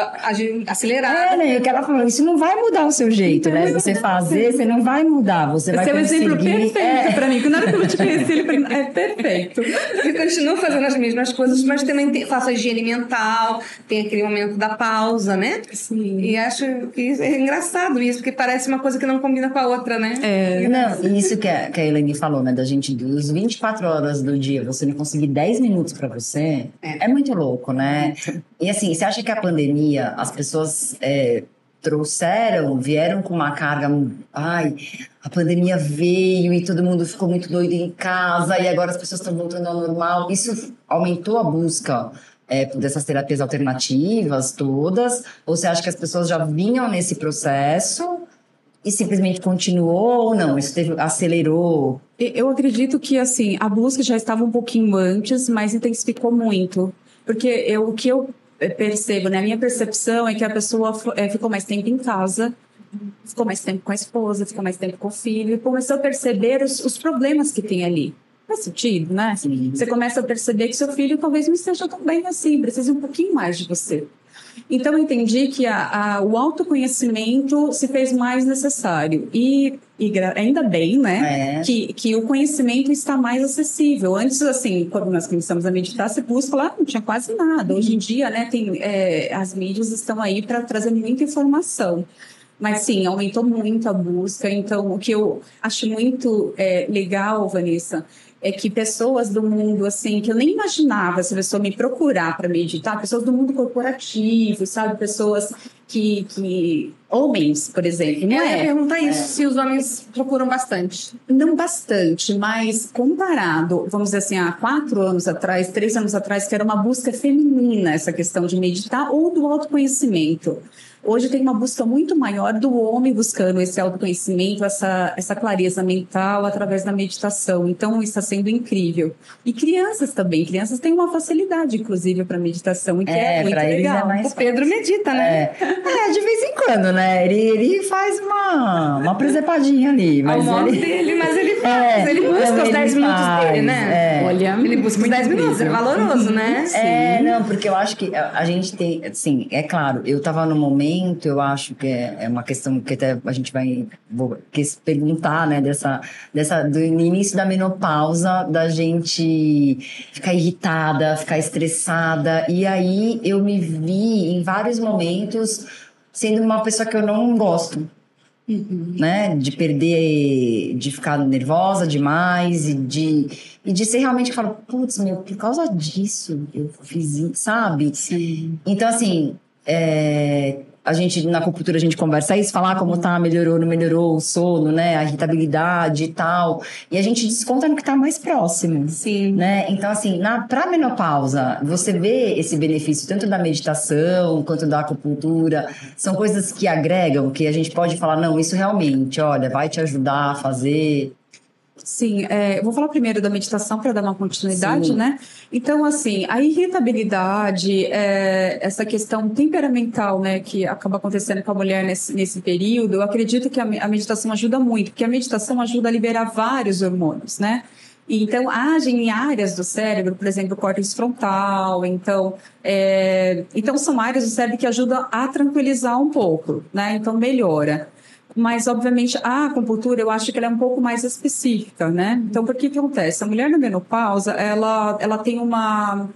Speaker 1: acelerada.
Speaker 2: É, né? O que ela falou, isso não vai mudar o seu jeito, né? Você fazer, você não vai mudar. Você vai
Speaker 3: Esse
Speaker 2: é
Speaker 3: um exemplo perfeito é. pra mim. Quando eu te conheci, ele é perfeito.
Speaker 1: Eu continuo fazendo as mesmas coisas, mas também faço a higiene mental, tem aquele momento da pausa, né?
Speaker 3: Sim.
Speaker 1: E acho que é engraçado isso, porque parece uma coisa que não combina com a outra, né?
Speaker 2: É. Não, isso que a, que a Elaine falou, né? Da gente, dos 24 horas do dia, você não conseguir 10 minutos para você, é. é. muito louco, né? E assim, você acha que a pandemia, as pessoas é, trouxeram, vieram com uma carga. Ai, a pandemia veio e todo mundo ficou muito doido em casa e agora as pessoas estão voltando ao normal. Isso aumentou a busca é, dessas terapias alternativas todas? Ou você acha que as pessoas já vinham nesse processo e simplesmente continuou ou não? Isso teve, acelerou?
Speaker 3: Eu acredito que assim a busca já estava um pouquinho antes, mas intensificou muito, porque eu, o que eu percebo, né, a minha percepção é que a pessoa é, ficou mais tempo em casa, ficou mais tempo com a esposa, ficou mais tempo com o filho, e começou a perceber os, os problemas que tem ali. Faz sentido, né? Sim. Você começa a perceber que seu filho talvez não esteja tão bem assim, precisa um pouquinho mais de você. Então, eu entendi que a, a, o autoconhecimento se fez mais necessário. E, e ainda bem, né? É. Que, que o conhecimento está mais acessível. Antes, assim, quando nós começamos a meditar, você busca lá, não tinha quase nada. Hoje em dia, né, tem, é, as mídias estão aí para trazer muita informação. Mas sim, aumentou muito a busca. Então, o que eu acho muito é, legal, Vanessa, é que pessoas do mundo, assim, que eu nem imaginava se a pessoa me procurar para meditar, pessoas do mundo corporativo, sabe? Pessoas que. que homens, por exemplo, não
Speaker 1: é? perguntar isso, é. se os homens procuram bastante.
Speaker 3: Não bastante, mas comparado, vamos dizer assim, há quatro anos atrás, três anos atrás, que era uma busca feminina essa questão de meditar ou do autoconhecimento. Hoje tem uma busca muito maior do homem buscando esse autoconhecimento, essa, essa clareza mental através da meditação. Então, isso está sendo incrível. E crianças também. Crianças têm uma facilidade, inclusive, para meditação, e que é, é muito é legal. É
Speaker 1: mais o Pedro medita, né?
Speaker 2: É. é. de vez em quando, né? Ele, ele faz uma, uma presepadinha ali. Mas
Speaker 1: Ao
Speaker 2: ele...
Speaker 1: dele, mas ele faz. ele busca os 10 minutos faz, dele, né?
Speaker 3: Olha,
Speaker 1: ele busca os 10 minutos. É valoroso, né?
Speaker 2: É, não, porque eu acho que a gente tem... Assim, é claro, eu estava no momento momento, eu acho que é, é uma questão que até a gente vai vou, perguntar, né, dessa, dessa, do início da menopausa, da gente ficar irritada, ficar estressada, e aí eu me vi em vários momentos sendo uma pessoa que eu não gosto. Uhum. Né? De perder, de ficar nervosa demais e de, e de ser realmente que falo, putz, meu, por causa disso eu fiz sabe?
Speaker 3: Sim.
Speaker 2: Então, assim, é, a gente, na acupuntura, a gente conversa isso, falar como tá, melhorou, não melhorou o sono, né? A irritabilidade e tal. E a gente desconta no que tá mais próximo.
Speaker 1: Sim.
Speaker 2: Né? Então, assim, na, pra menopausa, você vê esse benefício tanto da meditação quanto da acupuntura. São coisas que agregam, que a gente pode falar, não, isso realmente, olha, vai te ajudar a fazer.
Speaker 3: Sim, é, vou falar primeiro da meditação para dar uma continuidade,
Speaker 2: Sim.
Speaker 3: né? Então, assim, a irritabilidade, é, essa questão temperamental, né, que acaba acontecendo com a mulher nesse, nesse período, eu acredito que a, a meditação ajuda muito, porque a meditação ajuda a liberar vários hormônios, né? Então, agem em áreas do cérebro, por exemplo, o córtex frontal. Então, é, então são áreas do cérebro que ajudam a tranquilizar um pouco, né? Então, melhora. Mas, obviamente, a acupuntura, eu acho que ela é um pouco mais específica, né? Então, por que que acontece? A mulher na menopausa, ela, ela tem uma,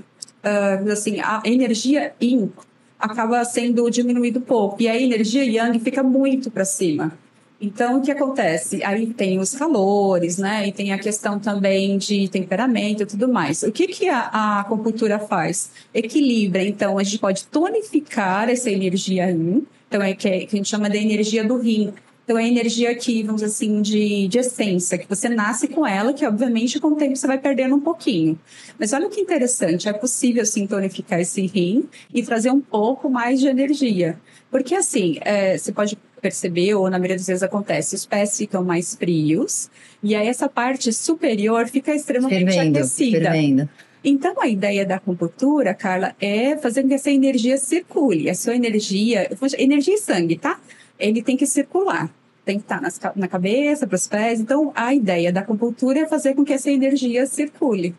Speaker 3: ah, assim, a energia yin acaba sendo diminuído pouco. E a energia yang fica muito para cima. Então, o que acontece? Aí tem os calores, né? E tem a questão também de temperamento e tudo mais. O que, que a, a acupuntura faz? Equilibra. Então, a gente pode tonificar essa energia yin. Então, é que, que a gente chama de energia do rim. Então, é a energia aqui, vamos dizer assim, de, de essência, que você nasce com ela, que obviamente com o tempo você vai perdendo um pouquinho. Mas olha que interessante, é possível sim tonificar esse rim e trazer um pouco mais de energia. Porque assim, é, você pode perceber, ou na maioria das vezes acontece, os pés ficam mais frios, e aí essa parte superior fica extremamente
Speaker 2: Fervendo,
Speaker 3: aquecida.
Speaker 2: fervendo.
Speaker 3: Então, a ideia da acupuntura, Carla, é fazer com que essa energia circule. A sua energia, energia e sangue, tá? Ele tem que circular. Tem que estar nas ca- na cabeça, para os pés. Então, a ideia da acupuntura é fazer com que essa energia circule.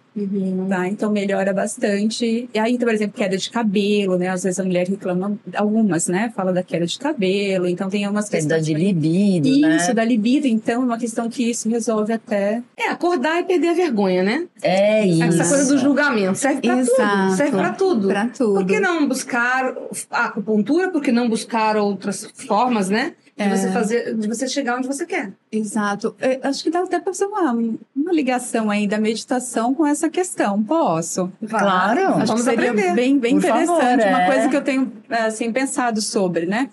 Speaker 3: Tá? Então, melhora bastante. E aí, por exemplo, queda de cabelo, né? Às vezes a mulher reclama, algumas, né? Fala da queda de cabelo. Então, tem umas
Speaker 2: Questão
Speaker 3: questões...
Speaker 2: de libido, né?
Speaker 3: Isso, da libido. Então, é uma questão que isso resolve até...
Speaker 1: É, acordar e perder a vergonha, né?
Speaker 2: É isso.
Speaker 1: Essa coisa do julgamento. Serve pra tudo.
Speaker 3: Exato.
Speaker 1: Serve pra tudo.
Speaker 3: Pra tudo.
Speaker 1: Por que não buscar a acupuntura? Por que não buscar outras formas, né? De
Speaker 3: É.
Speaker 1: você fazer, de você chegar onde você quer.
Speaker 3: Exato. Eu acho que dá até para fazer uma, uma ligação aí da meditação com essa questão. Posso?
Speaker 2: Claro.
Speaker 3: Acho
Speaker 1: Vamos
Speaker 3: que seria
Speaker 1: aprender.
Speaker 3: bem, bem
Speaker 2: Por
Speaker 3: interessante.
Speaker 2: favor,
Speaker 3: Uma
Speaker 2: é.
Speaker 3: coisa que eu tenho assim, pensado sobre, né?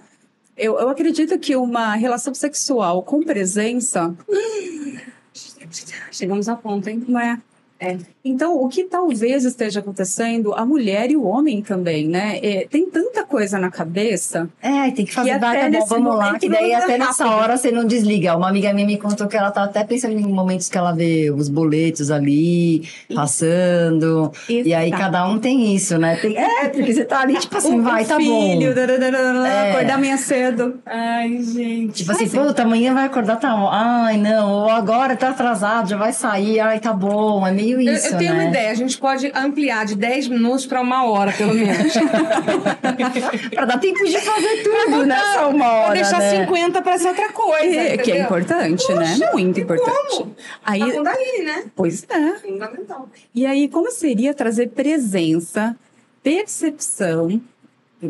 Speaker 3: Eu, eu acredito que uma relação sexual com presença
Speaker 1: Chegamos a ponto, hein?
Speaker 3: não é.
Speaker 1: É.
Speaker 3: Então, o que talvez esteja acontecendo, a mulher e o homem também, né? É, tem tanta coisa na cabeça.
Speaker 2: É, tem que fazer,
Speaker 3: E
Speaker 2: vai, tá bom, vamos lá. Que daí até nessa
Speaker 3: rápido.
Speaker 2: hora você não desliga. Uma amiga minha me contou que ela tá até pensando em momentos que ela vê os boletos ali, passando. E aí cada um tem isso, né? Tem- é, porque você tá ali, tipo assim,
Speaker 3: O-
Speaker 2: vai, tá
Speaker 3: filho,
Speaker 2: bom.
Speaker 3: dararara,
Speaker 2: É.
Speaker 3: acordar amanhã cedo. Ai, gente.
Speaker 2: Tipo assim, puta, amanhã vai acordar, tá. Ai, não, ou agora tá atrasado, já vai sair, ai, tá bom. É meio
Speaker 1: Eu,
Speaker 2: isso,
Speaker 1: eu tenho
Speaker 2: né?
Speaker 1: uma ideia. A gente pode ampliar de 10 minutos para uma hora, pelo menos.
Speaker 2: pra dar tempo de fazer tudo, né? Uma hora,
Speaker 1: Vou deixar
Speaker 2: né?
Speaker 1: 50 para ser outra coisa.
Speaker 3: É, que é importante, né? Muito importante.
Speaker 1: como?
Speaker 3: Aí,
Speaker 1: A Kundalini, né?
Speaker 3: pois é.
Speaker 1: Fundamental.
Speaker 3: E aí, como seria trazer presença, percepção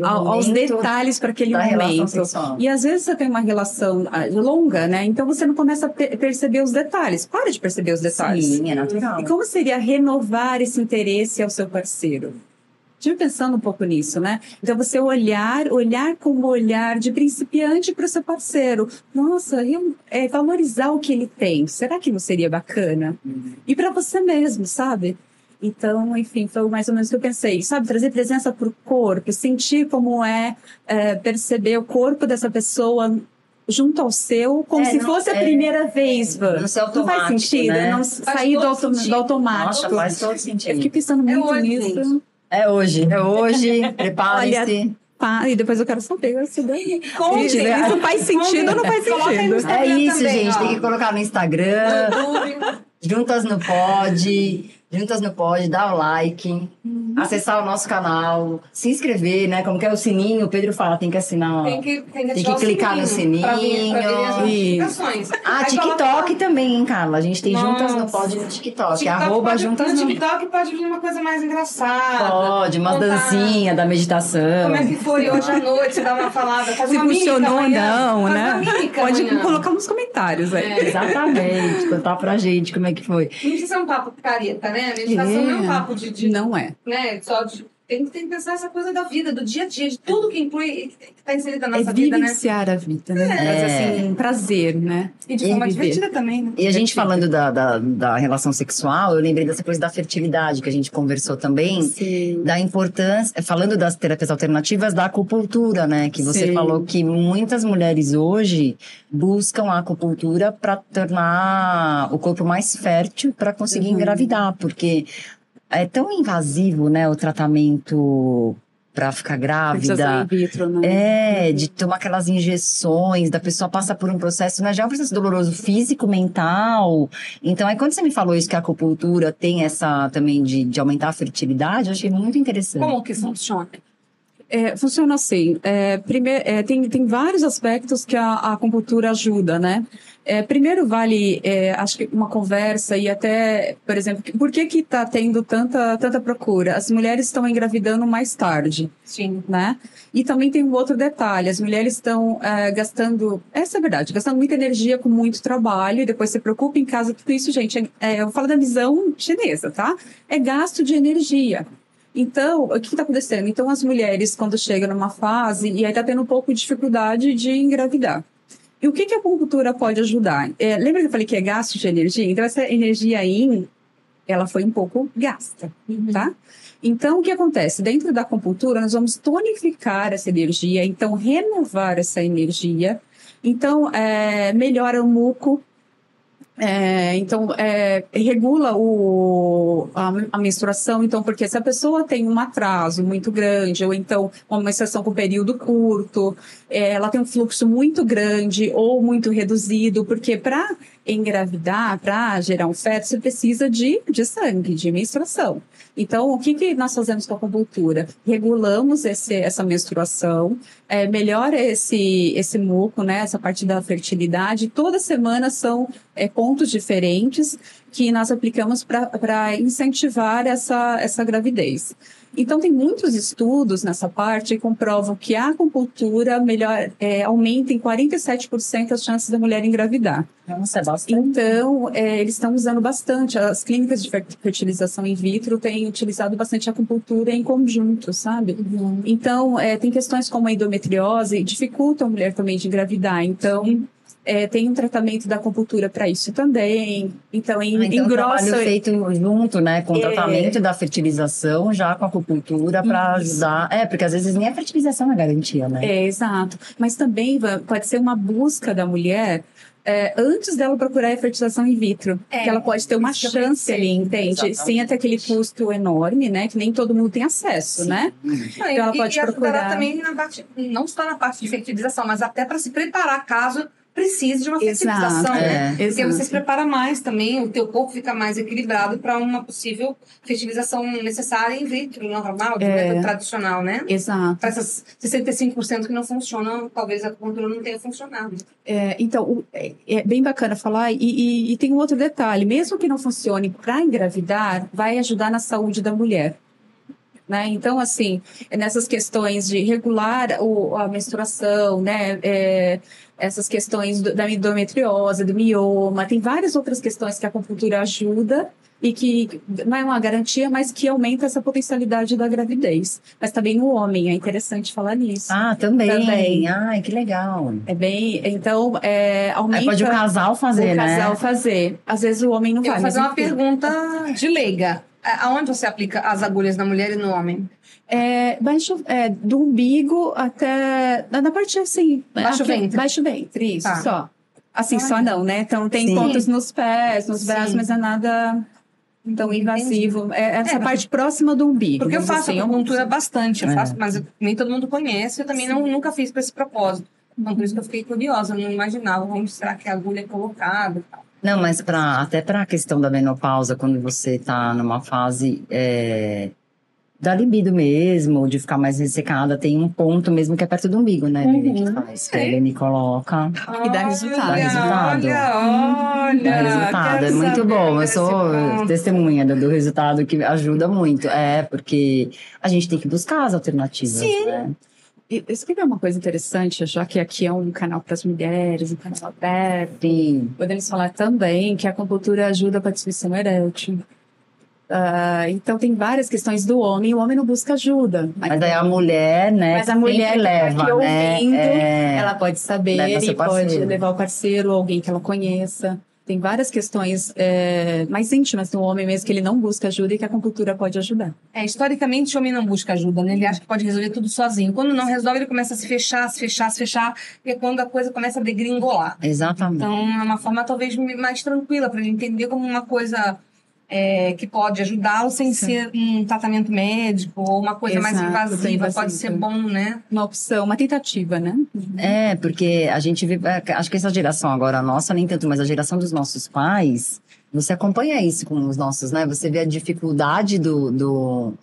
Speaker 3: aos detalhes para aquele momento?
Speaker 2: sexual.
Speaker 3: E às vezes você tem uma relação ah, longa, né? Então você não começa a pe- perceber os detalhes. Para de perceber os detalhes.
Speaker 2: Sim, é natural.
Speaker 3: E como seria renovar esse interesse ao seu parceiro? Estive pensando um pouco nisso, né? Então você olhar, olhar com um olhar de principiante para o seu parceiro. Nossa, eu, é, valorizar o que ele tem. Será que não seria bacana? E para você mesmo, sabe? Então, enfim, foi mais ou menos o que eu pensei. Sabe, trazer presença para o corpo, sentir como é, é, perceber o corpo dessa pessoa junto ao seu, como
Speaker 2: É,
Speaker 3: se
Speaker 2: não-
Speaker 3: fosse a
Speaker 2: é,
Speaker 3: primeira vez,
Speaker 2: não ser
Speaker 3: faz sentido,
Speaker 2: né?
Speaker 3: não
Speaker 1: Faz
Speaker 3: sair do,
Speaker 1: sentido.
Speaker 3: do automático.
Speaker 2: Nossa, faz todo
Speaker 3: Eu
Speaker 2: sentido.
Speaker 3: fiquei pensando
Speaker 1: É
Speaker 3: muito
Speaker 1: hoje,
Speaker 3: nisso.
Speaker 1: gente.
Speaker 2: É hoje, é hoje. Prepare-se.
Speaker 3: Pá, e depois eu quero saber isso daí.
Speaker 1: Conte.
Speaker 3: Isso isso faz sentido ou não faz
Speaker 1: Coloca aí no
Speaker 3: sentido?
Speaker 1: Instagram
Speaker 2: É isso,
Speaker 1: também,
Speaker 2: gente.
Speaker 1: ó.
Speaker 2: Tem que colocar no Instagram,
Speaker 1: YouTube.
Speaker 2: Juntas no Pod, Juntas no Pod, dá o like, acessar o nosso canal, se inscrever, né? Como que é o sininho, o Pedro fala, tem que assinar. ó.
Speaker 1: Tem que, tem que,
Speaker 2: Tem que clicar no
Speaker 1: Pra vir, pra virem as
Speaker 3: sininho.
Speaker 1: notificações.
Speaker 2: Ah,
Speaker 1: Aí
Speaker 2: TikTok
Speaker 1: coloca-
Speaker 2: também, hein, Carla? A gente tem Juntas no
Speaker 1: Nossa.
Speaker 2: Pod no TikTok.
Speaker 1: TikTok
Speaker 2: arroba
Speaker 1: pode,
Speaker 2: Juntas
Speaker 1: no
Speaker 2: no
Speaker 1: TikTok pode vir uma coisa mais engraçada.
Speaker 2: Pode, umas
Speaker 1: Contar
Speaker 2: dancinhas da meditação.
Speaker 1: Como é que foi hoje à noite, dar uma falada, fazer
Speaker 3: Se
Speaker 1: uma
Speaker 3: funcionou ou não,
Speaker 1: faz
Speaker 3: né?
Speaker 1: Uma
Speaker 3: Pode
Speaker 1: amanhã.
Speaker 3: colocar nos comentários aí.
Speaker 1: É.
Speaker 2: Exatamente, contar pra gente como é que foi.
Speaker 1: Não precisa ser um papo careta, né? A meditação não é um papo de, de
Speaker 3: Não é.
Speaker 1: né, só de tem, tem que pensar essa coisa da vida, do dia a dia, de tudo que inclui, está inserido na
Speaker 3: É
Speaker 1: nossa vida, né?
Speaker 3: vivenciar a vida, né?
Speaker 2: É.
Speaker 3: Mas assim, prazer, né?
Speaker 1: E de
Speaker 3: E
Speaker 1: forma
Speaker 3: viver.
Speaker 1: divertida também, né?
Speaker 2: E a gente falando da, da, da relação sexual, eu lembrei dessa coisa da fertilidade que a gente conversou também.
Speaker 3: Sim.
Speaker 2: Da importância, falando das terapias alternativas, da acupuntura, né? Que você
Speaker 3: Sim.
Speaker 2: falou que muitas mulheres hoje buscam a acupuntura para tornar o corpo mais fértil para conseguir
Speaker 3: Uhum.
Speaker 2: engravidar, porque é tão invasivo, né? O tratamento para ficar grávida.
Speaker 3: in vitro, né?
Speaker 2: É, de tomar aquelas injeções, da pessoa passa por um processo, né? Já é um processo doloroso físico, mental. Então, aí quando você me falou isso, que a acupuntura tem essa também de, de aumentar a fertilidade, eu achei muito interessante.
Speaker 1: Como que funciona?
Speaker 3: É, funciona assim. É, primeiro, é, tem, tem vários aspectos que a, a acupuntura ajuda, né? É, primeiro vale, é, acho que uma conversa e até, por exemplo, por que que está tendo tanta, tanta procura? As mulheres estão engravidando mais tarde,
Speaker 1: Sim.
Speaker 3: né? E também tem um outro detalhe, as mulheres estão é, gastando, essa é a verdade, gastando muita energia com muito trabalho e depois se preocupa em casa, tudo isso, gente, eu falo da visão chinesa, tá? É gasto de energia. Então, o que está acontecendo? Então, as mulheres, quando chegam numa fase, e aí está tendo um pouco de dificuldade de engravidar. E o que, que a acupuntura pode ajudar? É, lembra que eu falei que é gasto de energia? Então, essa energia in, ela foi um pouco gasta, tá? Então, o que acontece? Dentro da acupuntura, nós vamos tonificar essa energia, então, renovar essa energia. Então, é, melhora o muco, é, então, é, regula o, a, a menstruação, então, porque se a pessoa tem um atraso muito grande, ou então uma menstruação com período curto, é, ela tem um fluxo muito grande ou muito reduzido, porque para engravidar, para gerar um feto, você precisa de, de sangue, de menstruação. Então, o que, que nós fazemos com a acupuntura? Regulamos esse, essa menstruação, é, melhora esse, esse muco, né, essa parte da fertilidade. Toda semana são é, pontos diferentes que nós aplicamos para incentivar essa, essa gravidez. Então, tem muitos estudos nessa parte que comprovam que a acupuntura melhor, é, aumenta em 47% as chances da mulher engravidar.
Speaker 2: Nossa, é bastante.
Speaker 3: Então, é, eles estão usando bastante. As clínicas de fer- fertilização in vitro têm utilizado bastante a acupuntura em conjunto, sabe? Então, é, tem questões como a endometriose, dificultam a mulher também de engravidar. Então, é, tem um tratamento da acupuntura para isso também. Então, em,
Speaker 2: Ah, então, um
Speaker 3: engrossa.
Speaker 2: trabalho feito junto, né, com o
Speaker 3: É.
Speaker 2: tratamento da fertilização, já com a acupuntura, para ajudar. É, porque às vezes nem a fertilização é garantia, né?
Speaker 3: É, exato. Mas também pode ser uma busca da mulher é, antes dela procurar a fertilização in vitro.
Speaker 1: É,
Speaker 3: que ela pode ter uma chance ali, entende?
Speaker 2: Exatamente.
Speaker 3: Sem até aquele custo enorme, né? Que nem todo mundo tem acesso,
Speaker 2: Sim.
Speaker 3: né? Então ela
Speaker 1: e,
Speaker 3: pode
Speaker 1: e
Speaker 3: procurar.
Speaker 1: também na parte, não só na parte de fertilização, mas até para se preparar caso precise de uma
Speaker 3: Exato,
Speaker 1: fertilização, né?
Speaker 2: é.
Speaker 1: Porque
Speaker 3: Exato.
Speaker 1: você se prepara mais também, o teu corpo fica mais equilibrado para uma possível fertilização necessária in vitro, normal, de
Speaker 3: É.
Speaker 1: método tradicional, né?
Speaker 3: Exato.
Speaker 1: Para essas 65% que não funcionam, talvez a acupuntura não tenha funcionado.
Speaker 3: É, então, o- é, é bem bacana falar. E, e- e tem um outro detalhe: mesmo que não funcione para engravidar, vai ajudar na saúde da mulher. Né? Então, assim, é nessas questões de regular o- a menstruação, né? é, essas questões do- da endometriose, do mioma, tem várias outras questões que a acupuntura ajuda e que não é uma garantia, mas que aumenta essa potencialidade da gravidez. Mas também no homem, é interessante falar nisso.
Speaker 2: Ah, também.
Speaker 3: Também.
Speaker 2: Ai, que legal.
Speaker 3: É bem. Então, é, aumenta.
Speaker 2: Aí pode o casal fazer,
Speaker 3: o
Speaker 2: né?
Speaker 3: casal fazer. Às vezes o homem não
Speaker 1: Eu
Speaker 3: vai.
Speaker 1: vou fazer
Speaker 3: mas
Speaker 1: uma
Speaker 3: enfim.
Speaker 1: pergunta de leiga. A- Aonde você aplica as agulhas na mulher e no homem?
Speaker 3: É, baixo, é, do umbigo até. Na, na parte assim.
Speaker 1: Baixo
Speaker 3: aqui-
Speaker 1: ventre.
Speaker 3: Baixo ventre, isso,
Speaker 1: Tá.
Speaker 3: só. Assim,
Speaker 1: Olha.
Speaker 3: só não, né? Então tem
Speaker 2: Sim.
Speaker 3: pontos nos pés, nos
Speaker 1: Sim.
Speaker 3: braços, mas é nada tão invasivo. É essa
Speaker 1: É, mas-
Speaker 3: parte próxima do umbigo.
Speaker 1: Porque eu faço
Speaker 3: dizer,
Speaker 1: acupuntura bastante, eu
Speaker 2: É.
Speaker 1: faço, mas eu- nem todo mundo conhece, eu também não, nunca fiz para esse propósito. Então, por isso que eu fiquei curiosa, eu não imaginava onde será que a agulha é colocada. e tal.
Speaker 2: Não, mas pra, até para a questão da menopausa, quando você está numa fase é, da libido mesmo, de ficar mais ressecada, tem um ponto mesmo que é perto do umbigo, né, Lili, que
Speaker 1: Uhum.
Speaker 2: faz. Que a Lili coloca.
Speaker 3: E dá resultado.
Speaker 2: Dá resultado.
Speaker 1: Olha, olha.
Speaker 2: Dá resultado, é muito bom. Eu sou
Speaker 1: ponto.
Speaker 2: testemunha do, do resultado que ajuda muito. É, porque a gente tem que buscar as alternativas,
Speaker 1: Sim.
Speaker 2: né?
Speaker 3: Isso que é uma coisa interessante, já que aqui é um canal para as mulheres, um canal aberto.
Speaker 2: Sim.
Speaker 3: Podemos falar também que a acupuntura ajuda para a disfunção erétil. Ah, então tem várias questões do homem, o homem não busca ajuda.
Speaker 2: Mas aí a mulher, né?
Speaker 3: Mas a mulher que tá
Speaker 2: leva,
Speaker 3: aqui
Speaker 2: né?
Speaker 3: ouvindo,
Speaker 2: É.
Speaker 3: ela pode saber e pode levar o parceiro, alguém que ela conheça. Tem várias questões é, mais íntimas do homem mesmo que ele não busca ajuda e que a acupuntura pode ajudar.
Speaker 1: É, historicamente, o homem não busca ajuda, né? Ele acha que pode resolver tudo sozinho. Quando não resolve, ele começa a se fechar, se fechar, se fechar, e é quando a coisa começa a degringolar.
Speaker 2: Exatamente.
Speaker 1: Então, é uma forma talvez mais tranquila para ele entender como uma coisa é, que pode ajudá-lo sem ser um tratamento médico ou uma coisa mais
Speaker 3: Exato,
Speaker 1: invasiva.
Speaker 3: bem
Speaker 1: Pode
Speaker 3: invasiva.
Speaker 1: ser bom, né?
Speaker 3: Uma opção, uma tentativa, né?
Speaker 2: É, porque a gente vê, é, acho que essa geração agora nossa, nem tanto, mas a geração dos nossos pais, você acompanha isso com os nossos, né? Você vê a dificuldade do, do-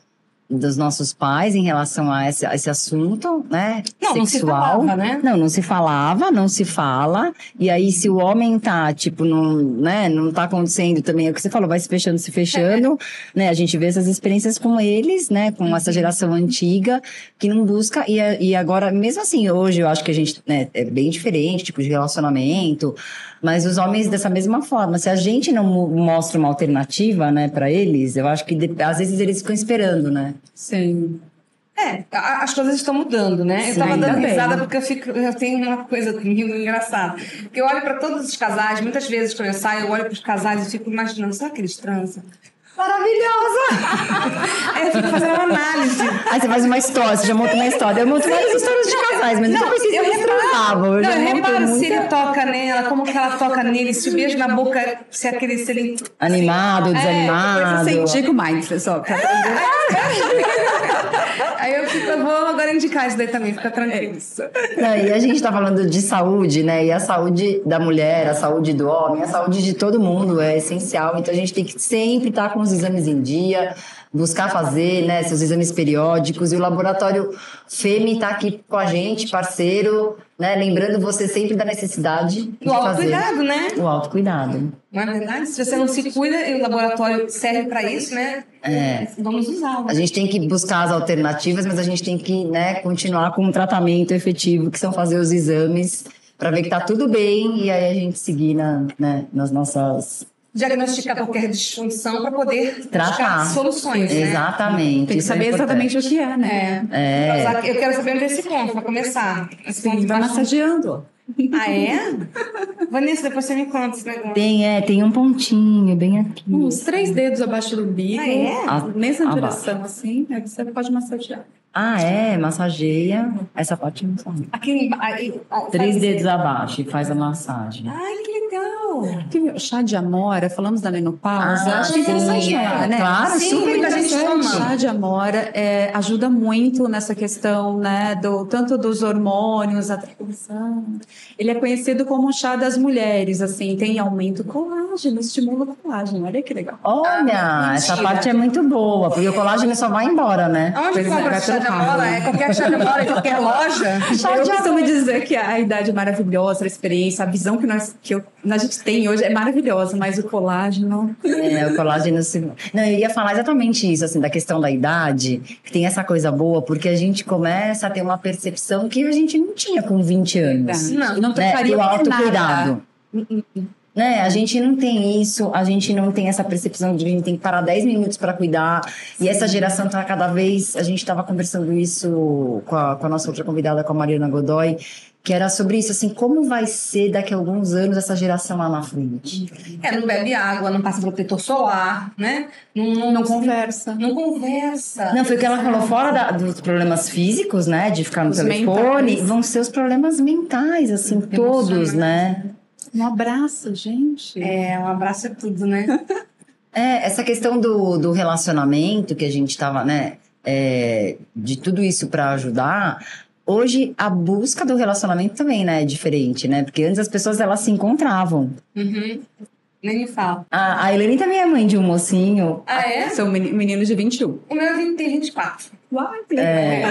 Speaker 2: dos nossos pais em relação a esse, a esse assunto, né?
Speaker 1: Não, não se
Speaker 2: Sexual.
Speaker 1: falava, né?
Speaker 2: Não, não se falava, não se fala. E aí, se o homem tá, tipo, não, né, não tá acontecendo também, é o que você falou, vai se fechando, se fechando, né? A gente vê essas experiências com eles, né? Com essa geração antiga, que não busca. E, e agora, mesmo assim, hoje eu acho que a gente, né, é bem diferente, tipo, de relacionamento. Mas os homens dessa mesma forma. Se a gente não mo- mostra uma alternativa, né, pra eles, eu acho que às vezes eles ficam esperando, né?
Speaker 3: Sim.
Speaker 1: É, as coisas estão mudando, né? eu
Speaker 2: Sim,
Speaker 1: tava
Speaker 3: ainda
Speaker 1: dando
Speaker 3: bem.
Speaker 1: risada porque eu, fico, eu tenho uma coisa comigo engraçada. Que eu olho para todos os casais, muitas vezes quando eu saio, eu olho para os casais e fico imaginando, será que eles transam? Maravilhosa! Aí eu fico fazendo uma análise.
Speaker 2: Aí você faz uma história, você já monta uma história. Eu monto várias histórias de casais, mas nunca pensei se eles transavam. Eu
Speaker 1: Não, eu reparo se ele toca nela, como que ela toca nele, se o beijo na boca, se aquele. Se ele...
Speaker 2: Animado, desanimado.
Speaker 3: Coisa científico mindfulness, ó. pra.
Speaker 1: Aí eu fico, eu vou agora indicar isso daí também, fica tranquilo.
Speaker 2: Não, e a gente tá falando de saúde, né? E a saúde da mulher, a saúde do homem, a saúde de todo mundo é essencial. Então a gente tem que sempre estar com os exames em dia, buscar fazer, né, seus exames periódicos. E o laboratório FEME tá aqui com a gente, parceiro, né? Lembrando você sempre da necessidade de
Speaker 1: Do autocuidado, né?
Speaker 2: o autocuidado.
Speaker 1: Não é verdade? Se você não se cuida e o laboratório serve para isso, né?
Speaker 2: É.
Speaker 1: Vamos usá-lo.
Speaker 2: A gente tem que buscar as alternativas, mas a gente tem que né, continuar com um tratamento efetivo, que são fazer os exames para ver que tá tudo bem e aí a gente seguir na, né, nas nossas.
Speaker 1: Diagnosticar qualquer disfunção para poder
Speaker 2: Tratar.
Speaker 1: soluções, né?
Speaker 2: Exatamente.
Speaker 3: Tem que
Speaker 2: é
Speaker 3: saber exatamente o que é, né?
Speaker 1: É.
Speaker 2: É.
Speaker 1: Eu quero saber onde é esse ponto, para começar. Esse ponto
Speaker 3: vai massageando.
Speaker 1: Ah, é? Vanessa, depois você me conta esse negócio.
Speaker 2: Tem, é, tem um pontinho bem aqui.
Speaker 3: Uns três dedos abaixo do umbigo.
Speaker 1: Ah, é?
Speaker 2: A-
Speaker 3: Nessa
Speaker 2: abaixo.
Speaker 3: direção, assim, aí você pode massagear.
Speaker 2: Ah, é, massageia. Essa parte não sabe.
Speaker 1: Aqui aí-
Speaker 2: Três dedos abaixo e faz a massagem.
Speaker 1: Ai, que legal.
Speaker 3: Que chá de amora, falamos da menopausa.
Speaker 2: Ah,
Speaker 3: acho que é interessante
Speaker 2: é,
Speaker 3: né?
Speaker 2: claro,
Speaker 1: Sim,
Speaker 2: super interessante.
Speaker 1: toma.
Speaker 3: chá de amora é, ajuda muito nessa questão, né, do tanto dos hormônios, a transição. Ele é conhecido como o chá das mulheres, assim, tem aumento do colágeno, estimula o colágeno. Olha que legal.
Speaker 2: Olha, essa parte é muito boa, porque o colágeno só vai embora, né?
Speaker 1: Aonde
Speaker 3: Pois é,
Speaker 1: compra
Speaker 3: vai
Speaker 1: esse chá de
Speaker 3: ralo.
Speaker 1: É qualquer chá de amora em qualquer loja?
Speaker 3: Eu costumo dizer que a idade é maravilhosa, a experiência, a visão que, nós, que eu- a gente tem hoje é maravilhosa, mas o colágeno.
Speaker 2: É, o colágeno se... Não, eu ia falar exatamente isso, assim, da questão da idade, que tem essa coisa boa, porque a gente começa a ter uma percepção que a gente não tinha com 20 anos.
Speaker 1: Não,
Speaker 3: não
Speaker 2: Né?
Speaker 3: trocaria
Speaker 2: E o autocuidado.
Speaker 3: nada.
Speaker 2: Né? A gente não tem isso, a gente não tem essa percepção de que a gente tem que parar 10 minutos para cuidar. E essa geração tá cada vez. A gente estava conversando isso com a, com a nossa outra convidada, com a Mariana Godoy, que era sobre isso, assim, como vai ser daqui a alguns anos essa geração lá na frente.
Speaker 1: É, não bebe água, não passa protetor solar, né? Não, não,
Speaker 3: Não conversa.
Speaker 1: não conversa.
Speaker 2: Não, foi o que ela falou, fora da- dos problemas físicos, né? De ficar no
Speaker 3: Os
Speaker 2: telefone,
Speaker 3: mentais.
Speaker 2: vão ser os problemas mentais, assim, todos, né?
Speaker 3: Um abraço, gente.
Speaker 1: É, um abraço é tudo, né?
Speaker 2: É, essa questão do, do relacionamento que a gente tava, né? é, de tudo isso para ajudar. Hoje a busca do relacionamento também, né, é diferente, né? Porque antes as pessoas elas se encontravam.
Speaker 1: Uhum. Nem me fala.
Speaker 2: A, a Helene também é mãe de um mocinho.
Speaker 1: Ah, é?
Speaker 3: São meni- meninos de 21.
Speaker 1: O meu tem 24.
Speaker 3: Uai,
Speaker 1: É,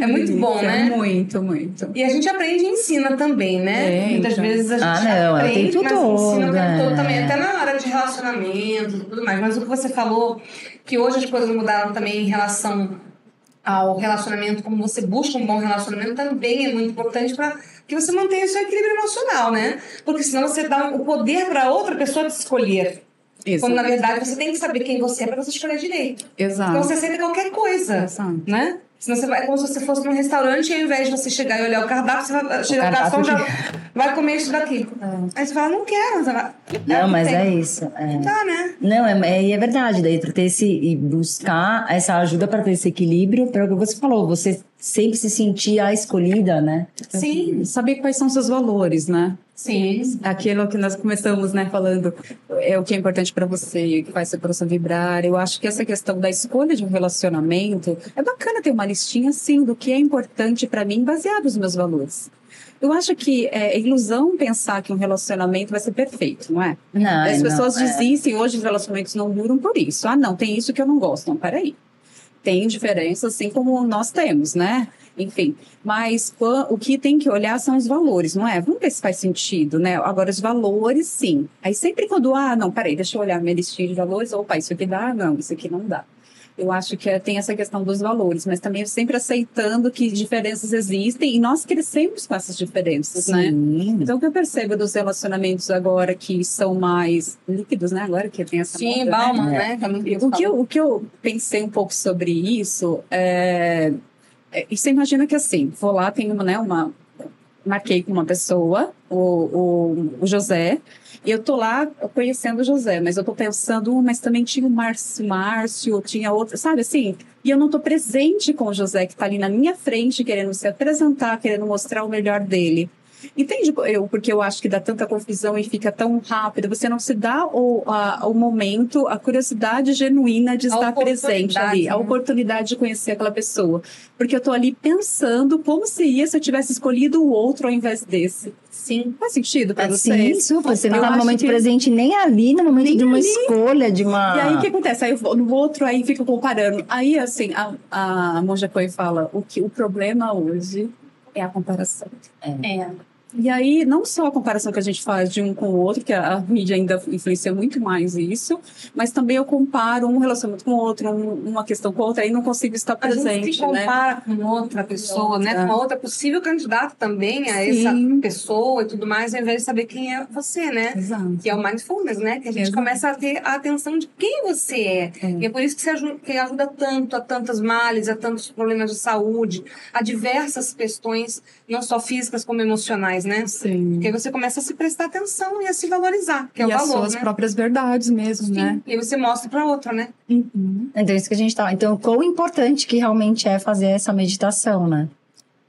Speaker 1: é muito bom, né?
Speaker 3: Muito, muito.
Speaker 1: E a gente aprende e ensina também, né?
Speaker 3: É,
Speaker 1: Muitas
Speaker 3: então.
Speaker 1: vezes a gente
Speaker 2: Ah, não,
Speaker 1: aprende,
Speaker 2: tem tudo
Speaker 1: mas ensina o tempo
Speaker 2: né?
Speaker 1: todo também, até na hora de relacionamento e tudo mais. Mas o que você falou, que hoje as coisas mudaram também em relação ao relacionamento, como você busca um bom relacionamento, também é muito importante para que você mantenha o seu equilíbrio emocional, né? Porque senão você dá o poder para outra pessoa te escolher.
Speaker 3: Isso.
Speaker 1: Quando na verdade você tem que saber quem você é para você escolher direito.
Speaker 3: Exato.
Speaker 1: Então você aceita qualquer coisa,
Speaker 3: Exato.
Speaker 1: né? Senão você vai, é como se você fosse num restaurante e ao invés de você chegar e olhar o cardápio, você vai chegar o garçom
Speaker 2: cardápio
Speaker 1: já vai comer isso daqui. Aí você fala, não quero. Você vai,
Speaker 2: Não, mas
Speaker 1: tem.
Speaker 2: é isso. É.
Speaker 1: Tá, né?
Speaker 2: Não, é, é, e é verdade, daí para ter esse e buscar essa ajuda para ter esse equilíbrio, para o que você falou, você sempre se sentir a escolhida, né?
Speaker 1: Sim,
Speaker 3: Saber quais são seus valores, né?
Speaker 1: Sim.
Speaker 3: Aquilo que nós começamos, né, falando é o que é importante para você, o que faz seu coração vibrar. Eu acho que essa questão da escolha de um relacionamento é bacana ter uma listinha assim do que é importante para mim, baseado nos meus valores. Eu acho que é ilusão pensar que um relacionamento vai ser perfeito, não é?
Speaker 2: Não,
Speaker 3: As
Speaker 2: não,
Speaker 3: pessoas
Speaker 2: é.
Speaker 3: desistem, hoje os relacionamentos não duram por isso. Ah, não, tem isso que eu não gosto. Não, peraí. Tem diferença, assim como nós temos, né? Enfim, mas o que tem que olhar são os valores, não é? Vamos ver se faz sentido, né? Agora, os valores, sim. Aí sempre quando, ah, não, peraí, deixa eu olhar minha listinha de valores, opa, isso aqui dá, não, isso aqui não dá. Eu acho que é- tem essa questão dos valores, mas também sempre aceitando que diferenças existem e nós crescemos com essas diferenças, né?
Speaker 2: Sim.
Speaker 3: Então, o que eu percebo dos relacionamentos agora que são mais líquidos, né? Agora que tem essa
Speaker 1: Sim,
Speaker 3: moda, né?
Speaker 1: Bauman,
Speaker 2: É.
Speaker 1: né? Também
Speaker 3: O que, eu, o que eu pensei um pouco sobre isso é. É e você imagina que assim, vou lá, tenho né, uma. Marquei com uma pessoa, o, o, o José, e eu tô lá conhecendo o José, mas eu tô pensando, "Uh, mas também tinha o Márcio, Márcio, tinha outro, sabe assim? E eu não tô presente com o José, que tá ali na minha frente, querendo se apresentar, querendo mostrar o melhor dele. Entende eu, porque eu acho que dá tanta confusão e fica tão rápido. Você não se dá o, a- o momento, a curiosidade genuína de estar presente ali, a
Speaker 1: oportunidade, né?
Speaker 3: de conhecer aquela pessoa. Porque eu tô ali pensando como seria se eu tivesse escolhido o outro ao invés desse.
Speaker 1: Sim.
Speaker 3: Faz sentido para
Speaker 2: É, Sim,
Speaker 3: vocês?
Speaker 2: super. Você não tá no momento
Speaker 3: que-
Speaker 2: presente nem ali, no momento
Speaker 3: Nem
Speaker 2: de uma
Speaker 3: ali.
Speaker 2: escolha, de uma.
Speaker 3: E aí o que acontece? Aí eu vou no outro, aí fica comparando. Aí, assim, a, a Monja Coen fala: o, que, o problema hoje é a comparação.
Speaker 1: É.
Speaker 3: E aí, não só a comparação que a gente faz de um com o outro, que a, a mídia ainda influencia muito mais isso, mas também eu comparo um relacionamento com o outro, um- uma questão com outra, aí não consigo estar
Speaker 1: A gente
Speaker 3: presente,
Speaker 1: se
Speaker 3: né?
Speaker 1: compara com outra pessoa, né? Com outra possível candidata também a essa
Speaker 3: Sim.
Speaker 1: pessoa e tudo mais, ao invés de saber quem é você, né?
Speaker 3: Exato.
Speaker 1: Que é o mindfulness, né? Que a gente
Speaker 3: Exato.
Speaker 1: começa a ter a atenção de quem você é.
Speaker 3: É.
Speaker 1: E é por isso que, você ajuda, que ajuda tanto a tantas males, a tantos problemas de saúde, a diversas questões, não só físicas como emocionais, né?
Speaker 3: Sim.
Speaker 1: Porque aí você começa a se prestar atenção e a se valorizar, que é
Speaker 3: e
Speaker 1: o
Speaker 3: as
Speaker 1: valor,
Speaker 3: suas
Speaker 1: né?
Speaker 3: próprias verdades mesmo,
Speaker 1: Sim.
Speaker 3: né?
Speaker 1: E aí você mostra para outra, né?
Speaker 3: Uhum.
Speaker 2: Então, isso que a gente tá. Então, quão importante que realmente é fazer essa meditação, né?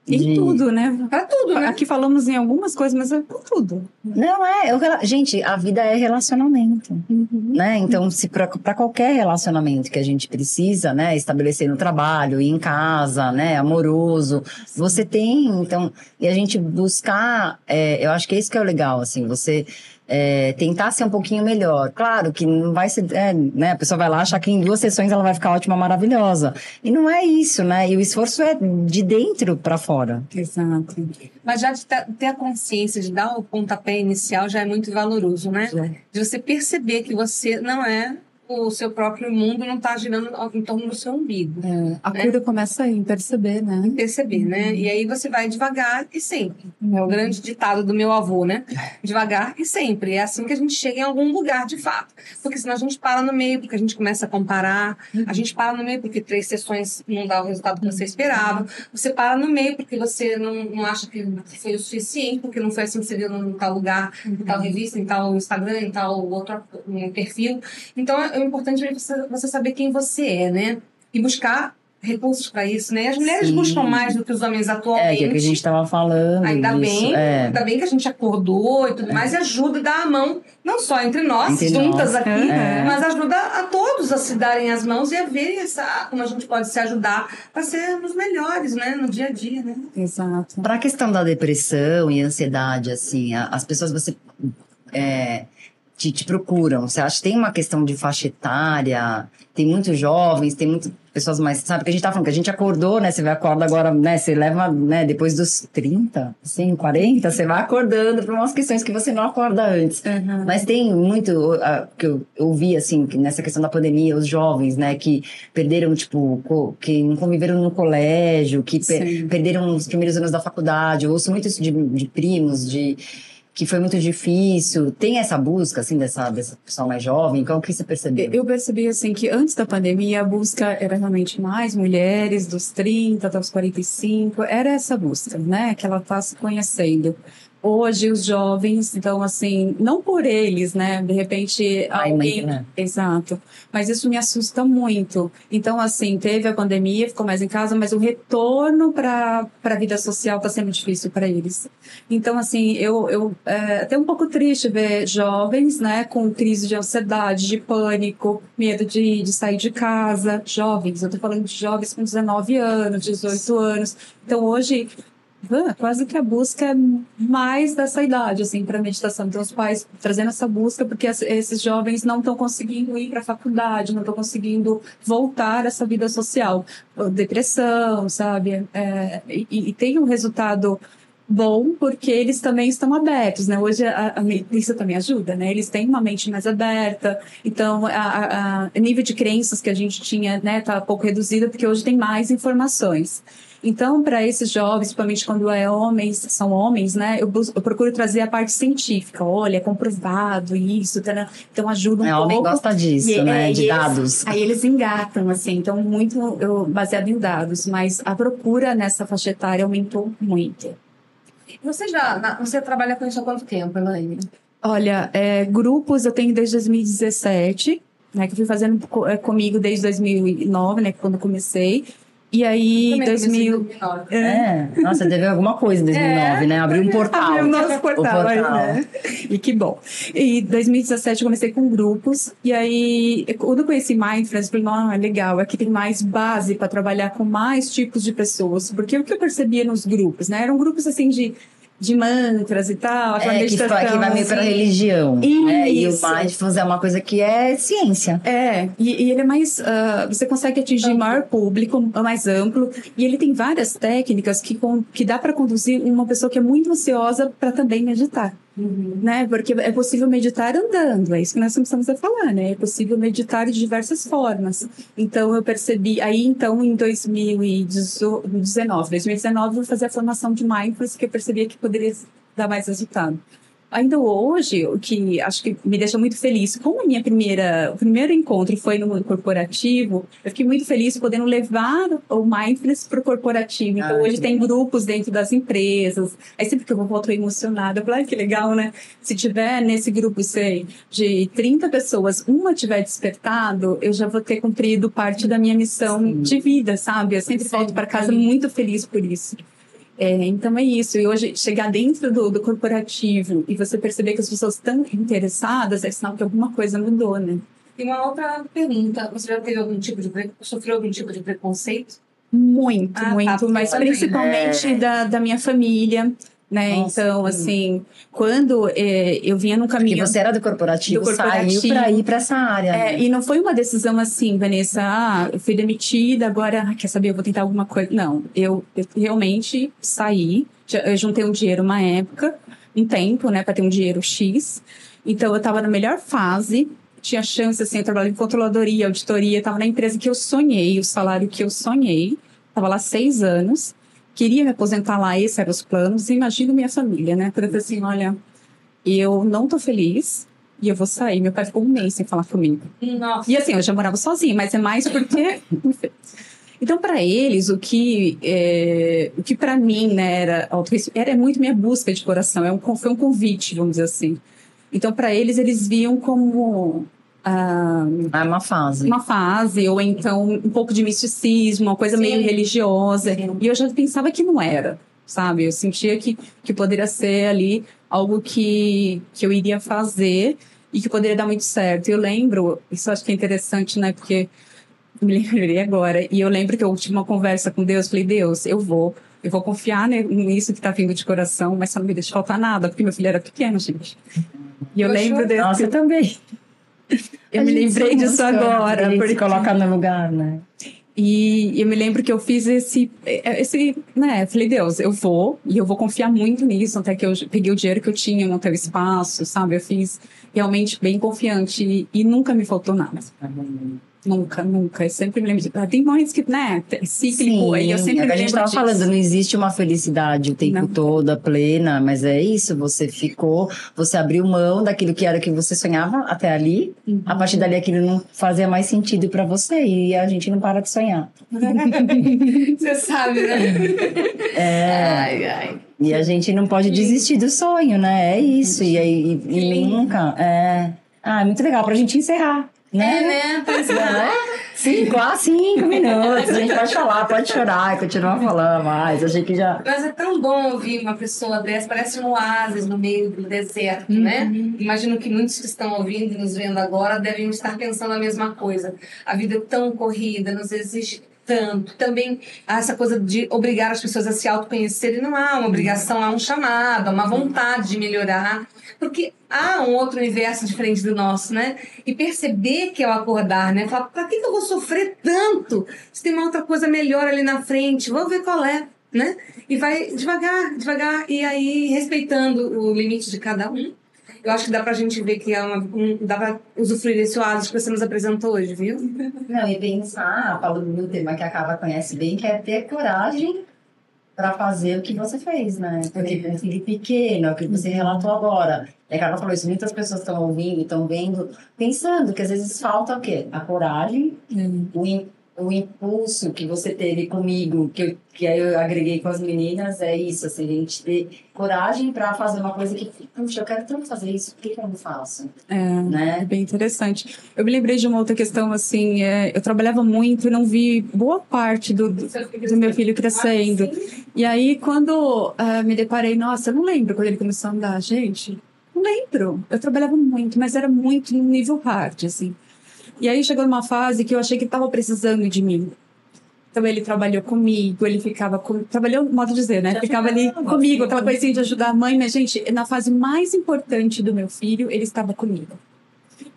Speaker 3: Em
Speaker 2: De-
Speaker 3: tudo, né?
Speaker 1: Para tudo, né?
Speaker 3: Aqui falamos em algumas coisas, mas é por tudo.
Speaker 2: Não é, eu, gente, a vida é relacionamento,
Speaker 3: Uhum.
Speaker 2: né? Então, se para qualquer relacionamento que a gente precisa, né, estabelecer no trabalho, em casa, né, amoroso, você tem, então, e a gente buscar, é, eu acho que é isso que é o legal, assim, você é, tentar ser um pouquinho melhor. Claro que não vai ser, é, né, a pessoa vai lá achar que em duas sessões ela vai ficar ótima, maravilhosa, e não é isso, né? E o esforço é de dentro para fora.
Speaker 3: Exato.
Speaker 1: Mas já de ter ter a consciência de dar o pontapé inicial já é muito valoroso, né? De você perceber que você não é o seu próprio mundo, não está girando em torno do seu umbigo.
Speaker 3: É, a
Speaker 1: Né?
Speaker 3: cura começa aí, em perceber, né?
Speaker 1: Perceber, né? E aí você vai devagar e sempre. É o grande ditado do meu avô, né? Devagar e sempre. É assim que a gente chega em algum lugar, de fato. Porque senão a gente para no meio, porque a gente começa a comparar. A gente para no meio porque três sessões não dá o resultado que você esperava. Você para no meio porque você não, não acha que foi o suficiente, porque não foi assim que você viu em tal lugar, em tal revista, em tal Instagram, em tal outro perfil. Então é importante você, você saber quem você é, né? E buscar recursos para isso, né? As mulheres
Speaker 2: Sim.
Speaker 1: buscam mais do que os homens atualmente.
Speaker 2: É, que é o que a gente estava falando.
Speaker 1: Ainda
Speaker 2: disso,
Speaker 1: bem,
Speaker 2: é.
Speaker 1: ainda bem que a gente acordou e tudo mais, e ajuda, dá a mão, não só entre nós,
Speaker 2: Entre
Speaker 1: juntas
Speaker 2: nós,
Speaker 1: aqui,
Speaker 2: é.
Speaker 1: mas ajuda a todos a se darem as mãos e a verem essa, como a gente pode se ajudar para sermos melhores, né, no dia a dia, né?
Speaker 3: Exato.
Speaker 2: Para a questão da depressão e ansiedade, assim, a- as pessoas você é, te, te procuram. Você acha que tem uma questão de faixa etária? Tem muitos jovens, tem muitas pessoas mais. Sabe que a gente tá falando? Que a gente acordou, né? Você vai acorda agora, né? Você leva, né? Depois dos 30, assim, 40, você vai acordando para umas questões que você não acorda antes. Mas tem muito ah, que eu ouvi, assim, que nessa questão da pandemia, os jovens, né, que perderam, tipo, que não conviveram no colégio, que per-
Speaker 3: Sim.
Speaker 2: perderam os primeiros anos da faculdade. Eu ouço muito isso de, de primos, de que foi muito difícil? Tem essa busca, assim, dessa, dessa pessoa mais jovem? Qual que você percebeu?
Speaker 3: Eu percebi, assim, que antes da pandemia, a busca era realmente mais mulheres dos 30 até os 45. Era essa busca, né? Que ela está se conhecendo. Hoje, os jovens, então, assim, não por eles, né? De repente,
Speaker 2: Ai,
Speaker 3: alguém...
Speaker 2: mãe, né?
Speaker 3: Exato. Mas isso me assusta muito. Então, assim, teve a pandemia, ficou mais em casa, mas o retorno para a vida social está sendo difícil para eles. Então, assim, eu, eu é até um pouco triste ver jovens, né, com crise de ansiedade, de pânico, medo de, de sair de casa. Jovens, eu tô falando de jovens com 19 anos, 18 anos. Então, hoje, ah, quase que a busca mais dessa idade, assim, para meditação. Então, os pais trazendo essa busca porque es- esses jovens não estão conseguindo ir para a faculdade, não estão conseguindo voltar a essa vida social. Depressão, sabe? É, e, e tem um resultado bom porque eles também estão abertos, né? Hoje a, a, isso também ajuda, né? Eles têm uma mente mais aberta, então a, a, nível de crenças que a gente tinha, né, tá pouco reduzido porque hoje tem mais informações. Então, para esses jovens, principalmente quando é homens, são homens, né? Eu, bus- eu procuro trazer a parte científica. Olha, é comprovado isso, tá, né? então ajuda um
Speaker 2: É,
Speaker 3: pouco.
Speaker 2: homem gosta disso,
Speaker 3: E-
Speaker 2: né?
Speaker 3: é,
Speaker 2: de
Speaker 3: e eles-
Speaker 2: dados.
Speaker 3: Aí eles engatam, assim, então muito eu, baseado em dados, mas a procura nessa faixa etária aumentou muito.
Speaker 1: Você já na- você trabalha com isso há quanto tempo, Elaine?
Speaker 3: Olha, é, grupos eu tenho desde 2017, né, que eu fui fazendo é, comigo desde 2009, né, que quando eu comecei. E aí,
Speaker 1: Também comecei em
Speaker 3: 2000...
Speaker 1: 2009.
Speaker 2: É. Nossa, teve alguma coisa em 2009, né? Abriu um portal.
Speaker 3: Abriu o nosso portal, aí,
Speaker 2: portal.
Speaker 3: né? E que bom. E 2017 eu comecei com grupos. E aí, quando eu conheci Mindfulness, eu falei, ah, é legal, aqui tem mais base para trabalhar com mais tipos de pessoas. Porque o que eu percebia nos grupos, né? Eram grupos assim de, de mantras e tal, aquela
Speaker 2: É, que,
Speaker 3: meditação.
Speaker 2: fa- que vai meio pra
Speaker 3: assim.
Speaker 2: religião. né? E o
Speaker 3: Isso.
Speaker 2: Mindfulness é uma coisa que é ciência.
Speaker 3: É, e, e ele é mais. ah, você consegue atingir maior público, mais amplo, e ele tem várias técnicas que, com- que dá para conduzir uma pessoa que é muito ansiosa para também meditar. Né? Porque é possível meditar andando, é isso que nós estamos a falar, né? É possível meditar de diversas formas. Então eu percebi, aí então em 2019, 2019 eu fazer a formação de mindfulness que eu percebia que poderia dar mais resultado. Ainda hoje, o que acho que me deixa muito feliz, como a minha primeira, o primeiro encontro foi no corporativo, eu fiquei muito feliz podendo levar o mindfulness para o corporativo. Então,
Speaker 2: Ah,
Speaker 3: hoje tem grupos dentro das empresas. Aí sempre que eu vou, volto emocionada. Eu falo, ai, que legal, né? Se tiver nesse grupo, sei, de 30 pessoas, uma tiver despertado, eu já vou ter cumprido parte da minha missão
Speaker 2: Sim.
Speaker 3: de vida, sabe? Eu sempre
Speaker 1: Sim,
Speaker 3: volto para casa
Speaker 1: sim.
Speaker 3: muito feliz por isso. É, então é isso. E hoje, chegar dentro do, do corporativo e você perceber que as pessoas estão interessadas é sinal que alguma coisa mudou, né?
Speaker 1: E uma outra pergunta, você já teve algum tipo de sofreu algum tipo de preconceito?
Speaker 3: Muito,
Speaker 1: Ah, tá,
Speaker 3: muito. Mas
Speaker 1: também,
Speaker 3: principalmente
Speaker 2: né?
Speaker 3: da, da minha família, né?
Speaker 2: Nossa,
Speaker 3: então,
Speaker 2: sim.
Speaker 3: assim, quando é, eu vinha
Speaker 2: Porque
Speaker 3: caminho...
Speaker 2: você era do corporativo,
Speaker 3: Do corporativo.
Speaker 2: saiu pra ir pra essa área.
Speaker 3: É,
Speaker 2: né?
Speaker 3: e não foi uma decisão assim, Vanessa, ah, eu fui demitida, agora, ah, quer saber, eu vou tentar alguma coisa. Não, eu, eu realmente saí, já- eu juntei um dinheiro uma época, um tempo, né, para ter um dinheiro X. Então, eu estava na melhor fase, tinha chance, assim, eu trabalhava em controladoria, auditoria, estava na empresa que eu sonhei, o salário que eu sonhei, estava lá seis anos, queria me aposentar lá, esses eram os planos, e imagino minha família, né, falei assim, olha, eu não tô feliz, e eu vou sair. Meu pai ficou um mês sem falar comigo.
Speaker 1: Nossa.
Speaker 3: E assim, eu já morava sozinha, mas é mais porque. Então, para eles, o que, é, o que para mim né, era era muito minha busca de coração, é um, foi um convite, vamos dizer assim. Então, para eles, eles viam como ah,
Speaker 2: É uma fase.
Speaker 3: uma fase, ou então um pouco de misticismo, uma coisa
Speaker 1: Sim.
Speaker 3: meio religiosa.
Speaker 1: Sim.
Speaker 3: E eu já pensava que não era, sabe? Eu sentia que, que poderia ser ali algo que, que eu iria fazer e que poderia dar muito certo. Eu lembro, isso acho que é interessante, né? Porque me lembrei agora. E eu lembro que eu tive uma conversa com Deus. Falei, Deus, eu vou. Eu vou confiar né, nisso que tá vindo de coração, mas só não me deixa faltar nada, porque meu filho era pequeno, gente. E eu
Speaker 1: Eu
Speaker 3: lembro
Speaker 1: choro.
Speaker 3: desse.
Speaker 2: Nossa, eu também.
Speaker 3: Eu me lembrei disso agora.
Speaker 2: Gente se
Speaker 3: porque-
Speaker 2: coloca no lugar, né?
Speaker 3: E eu me lembro que eu fiz esse, esse, né? Falei, Deus, eu vou e eu vou confiar muito nisso, até que eu peguei o dinheiro que eu tinha, montei o espaço, sabe? Eu fiz realmente bem confiante e, e nunca me faltou nada. Nunca, nunca. Eu sempre me lembro. De... Ah, tem momentos que, né, cíclico, aí eu sempre
Speaker 2: a gente
Speaker 3: lembro
Speaker 2: tava
Speaker 3: disso.
Speaker 2: falando, não existe uma felicidade o tempo
Speaker 3: Não.
Speaker 2: todo, plena, mas é isso, você ficou, você abriu mão daquilo que era que você sonhava até ali,
Speaker 3: Uhum.
Speaker 2: a partir dali aquilo não fazia mais sentido pra você e a gente não para de sonhar.
Speaker 1: Você sabe, né?
Speaker 2: É,
Speaker 1: Ai, ai.
Speaker 2: e a gente não pode desistir do sonho, né? É isso, e aí e, e nunca, é... Ah, é muito legal pra gente encerrar, né?
Speaker 1: É, né? Pois é.
Speaker 2: Né? Cinco, ah, cinco minutos. A gente pode falar, pode chorar e continuar falando mais. Achei que já.
Speaker 1: Mas é tão bom ouvir uma pessoa dessa, parece um oásis no meio do deserto, né? Imagino que muitos que estão ouvindo e nos vendo agora devem estar pensando a mesma coisa. A vida é tão corrida, nos exige tanto. Também há essa coisa de obrigar as pessoas a se autoconhecerem. Não há uma obrigação, há um chamado, há uma vontade de melhorar. Porque há um outro universo diferente do nosso, né? E perceber que é o acordar, né? Falar, pra que que eu vou sofrer tanto? Se tem uma outra coisa melhor ali na frente, vou ver qual é, né? E vai devagar, devagar, e aí respeitando o limite de cada um. Eu acho que dá pra gente ver que é uma, um, dá pra usufruir desse oásis que você nos apresentou hoje, viu?
Speaker 2: Não, e pensar, falando do tema que a Cava conhece bem, que é ter coragem para fazer o que você fez, né? Porque um filho pequeno, é o que você relatou agora. E a Carla falou isso, muitas pessoas estão ouvindo, estão vendo, pensando que às vezes falta o quê? A coragem, o, im- o impulso que você teve comigo, que, eu, que aí eu agreguei com as meninas, é isso, assim, a gente ter coragem para fazer uma coisa que, puxa, eu quero tanto fazer isso, por que eu não faço?
Speaker 3: É, é
Speaker 2: Né?
Speaker 3: bem interessante. Eu me lembrei de uma outra questão, assim, é, eu trabalhava muito e não vi boa parte do, do, do meu filho crescendo. E aí, quando ah, me deparei, nossa, eu não lembro quando ele começou a andar, gente. Não lembro. Eu trabalhava muito, mas era muito no nível hard, assim. E aí chegou numa fase que eu achei que estava precisando de mim. Então ele trabalhou comigo, ele ficava com... trabalhou, modo de dizer, né?
Speaker 2: Já
Speaker 3: Ficava ali comigo, aquela coisinha de ajudar a mãe, mas gente, na fase mais importante do meu filho, ele estava comigo.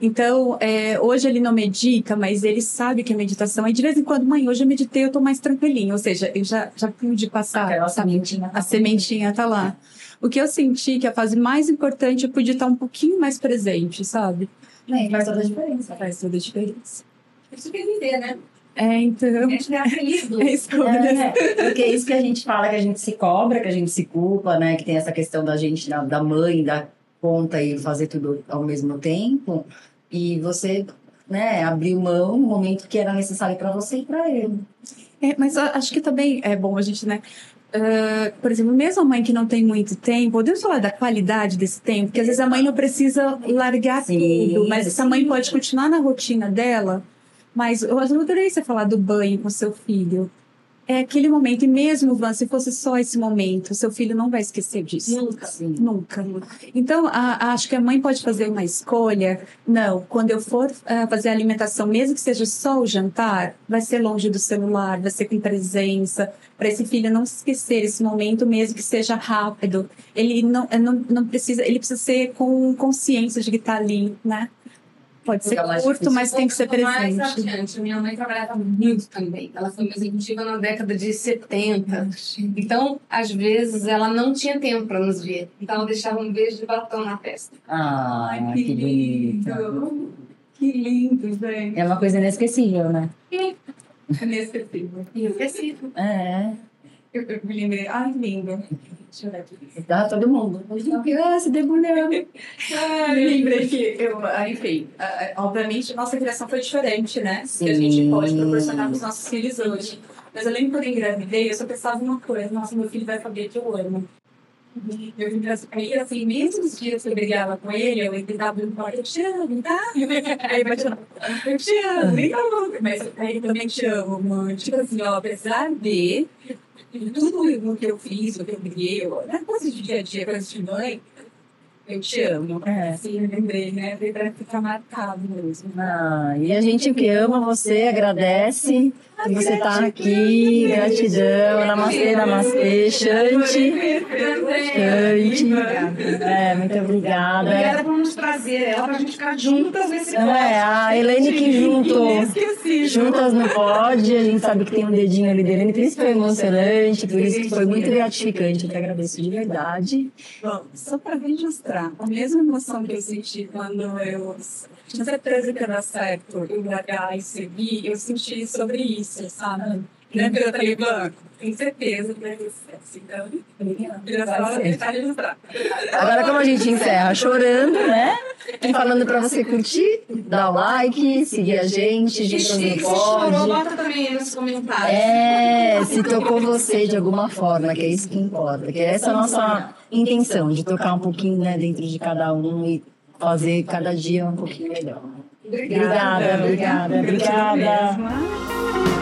Speaker 3: Então, é, hoje ele não medita, mas ele sabe que é meditação. Aí de vez em quando, mãe, hoje eu meditei, eu tô mais tranquilinho. Ou seja, eu já, já pude passar.
Speaker 2: Aquela
Speaker 3: sabe?
Speaker 2: sementinha tá
Speaker 3: A sementinha tá lá. O que eu senti que a fase mais importante eu podia estar um pouquinho mais presente, sabe?
Speaker 2: Né, faz toda a diferença.
Speaker 3: Faz toda a diferença.
Speaker 1: Isso quer viver, né?
Speaker 3: É, então.
Speaker 1: A gente é feliz do
Speaker 3: É escolha.
Speaker 2: É, porque é isso que a gente fala, que a gente se cobra, que a gente se culpa, né? Que tem essa questão da gente, da, da mãe, dar conta e fazer tudo ao mesmo tempo. E você, né, abriu mão no momento que era necessário para você e para ele.
Speaker 3: É, mas acho que também é bom a gente, né? Ah, por exemplo, mesmo a mãe que não tem muito tempo, podemos falar da qualidade desse tempo, porque às vezes a mãe não precisa largar
Speaker 2: Sim,
Speaker 3: tudo, mas essa mãe
Speaker 2: sim.
Speaker 3: pode continuar na rotina dela. Mas eu adorei você falar do banho com seu filho. É aquele momento, e mesmo, Van, se fosse só esse momento, seu filho não vai esquecer disso.
Speaker 1: Nunca.
Speaker 2: Sim.
Speaker 3: Nunca. Então, a- acho que a mãe pode fazer uma escolha. Não, quando eu for ah, fazer a alimentação, mesmo que seja só o jantar, vai ser longe do celular, vai ser com presença, para esse filho não esquecer esse momento, mesmo que seja rápido. Ele não, é, não, não precisa, ele precisa ser com consciência de que está ali, né? Pode ser
Speaker 2: mais
Speaker 3: curto, mas tem que ser
Speaker 1: Mais
Speaker 3: presente.
Speaker 1: adiante, minha mãe trabalhava muito também. Ela foi uma executiva na década de 70. Então, às vezes, ela não tinha tempo para nos ver. Então, ela deixava um beijo de batom na testa.
Speaker 2: Ah, que bonito.
Speaker 3: Que lindo, gente.
Speaker 2: É uma coisa inesquecível, né?
Speaker 3: Inesquecível.
Speaker 1: E eu esqueci.
Speaker 2: É.
Speaker 3: Eu, eu me lembrei. Ai, lindo. Deixa eu ver aqui.
Speaker 2: Dá todo mundo. Ah, se debulhando.
Speaker 3: Ah, eu lembrei que eu, ah, enfim, ah, ah, obviamente nossa criação foi diferente, né? Que a gente
Speaker 2: Sim.
Speaker 3: pode proporcionar para os nossos filhos hoje. Mas eu lembro quando eu engravidei, eu só pensava uma coisa, nossa, meu filho vai saber que eu amo. Eu vim pra- Aí, assim, mesmo os dias que eu brigava com ele, eu gritava no quarto, eu te amo, tá? Aí eu batia, eu te amo, então, mas aí também te amo, mãe. Tipo assim, ó, apesar de tudo o que eu fiz, o que eu briguei, eu- né, coisas de dia a dia, coisas de mãe, eu te amo.
Speaker 2: É.
Speaker 3: Assim, eu lembrei, né? Veio pra ficar marcado mesmo.
Speaker 2: Ah, e a gente que ama você, agradece que você tá aqui. Gratidão. Namastê, namastê. Shanti. Shanti. É, muito obrigada.
Speaker 1: Obrigada por nos trazer ela pra gente ficar juntas nesse
Speaker 2: Não é, a Helene que juntou. Juntas não pode, a gente sabe que tem um dedinho ali da Helene, por isso que foi emocionante, por isso que foi muito gratificante. Eu te agradeço de verdade.
Speaker 3: Bom, só para registrar, a mesma emoção que eu senti quando eu tinha certeza que ia dar certo eu largar e seguir, eu senti sobre isso, sabe? Né, pelo Talibã, tenho certeza que vai ter sucesso. Então.
Speaker 2: Agora, como a gente encerra chorando, né? E falando pra você curtir, dar o like, seguir a gente, gente
Speaker 1: Se
Speaker 2: não
Speaker 1: chorou, bota também aí nos comentários.
Speaker 2: É, se tocou você de alguma forma, que é isso que importa. Que essa é a nossa intenção, de tocar um pouquinho né, dentro de cada um e fazer cada dia um pouquinho melhor. Obrigada, obrigada, obrigada.
Speaker 3: Mesmo.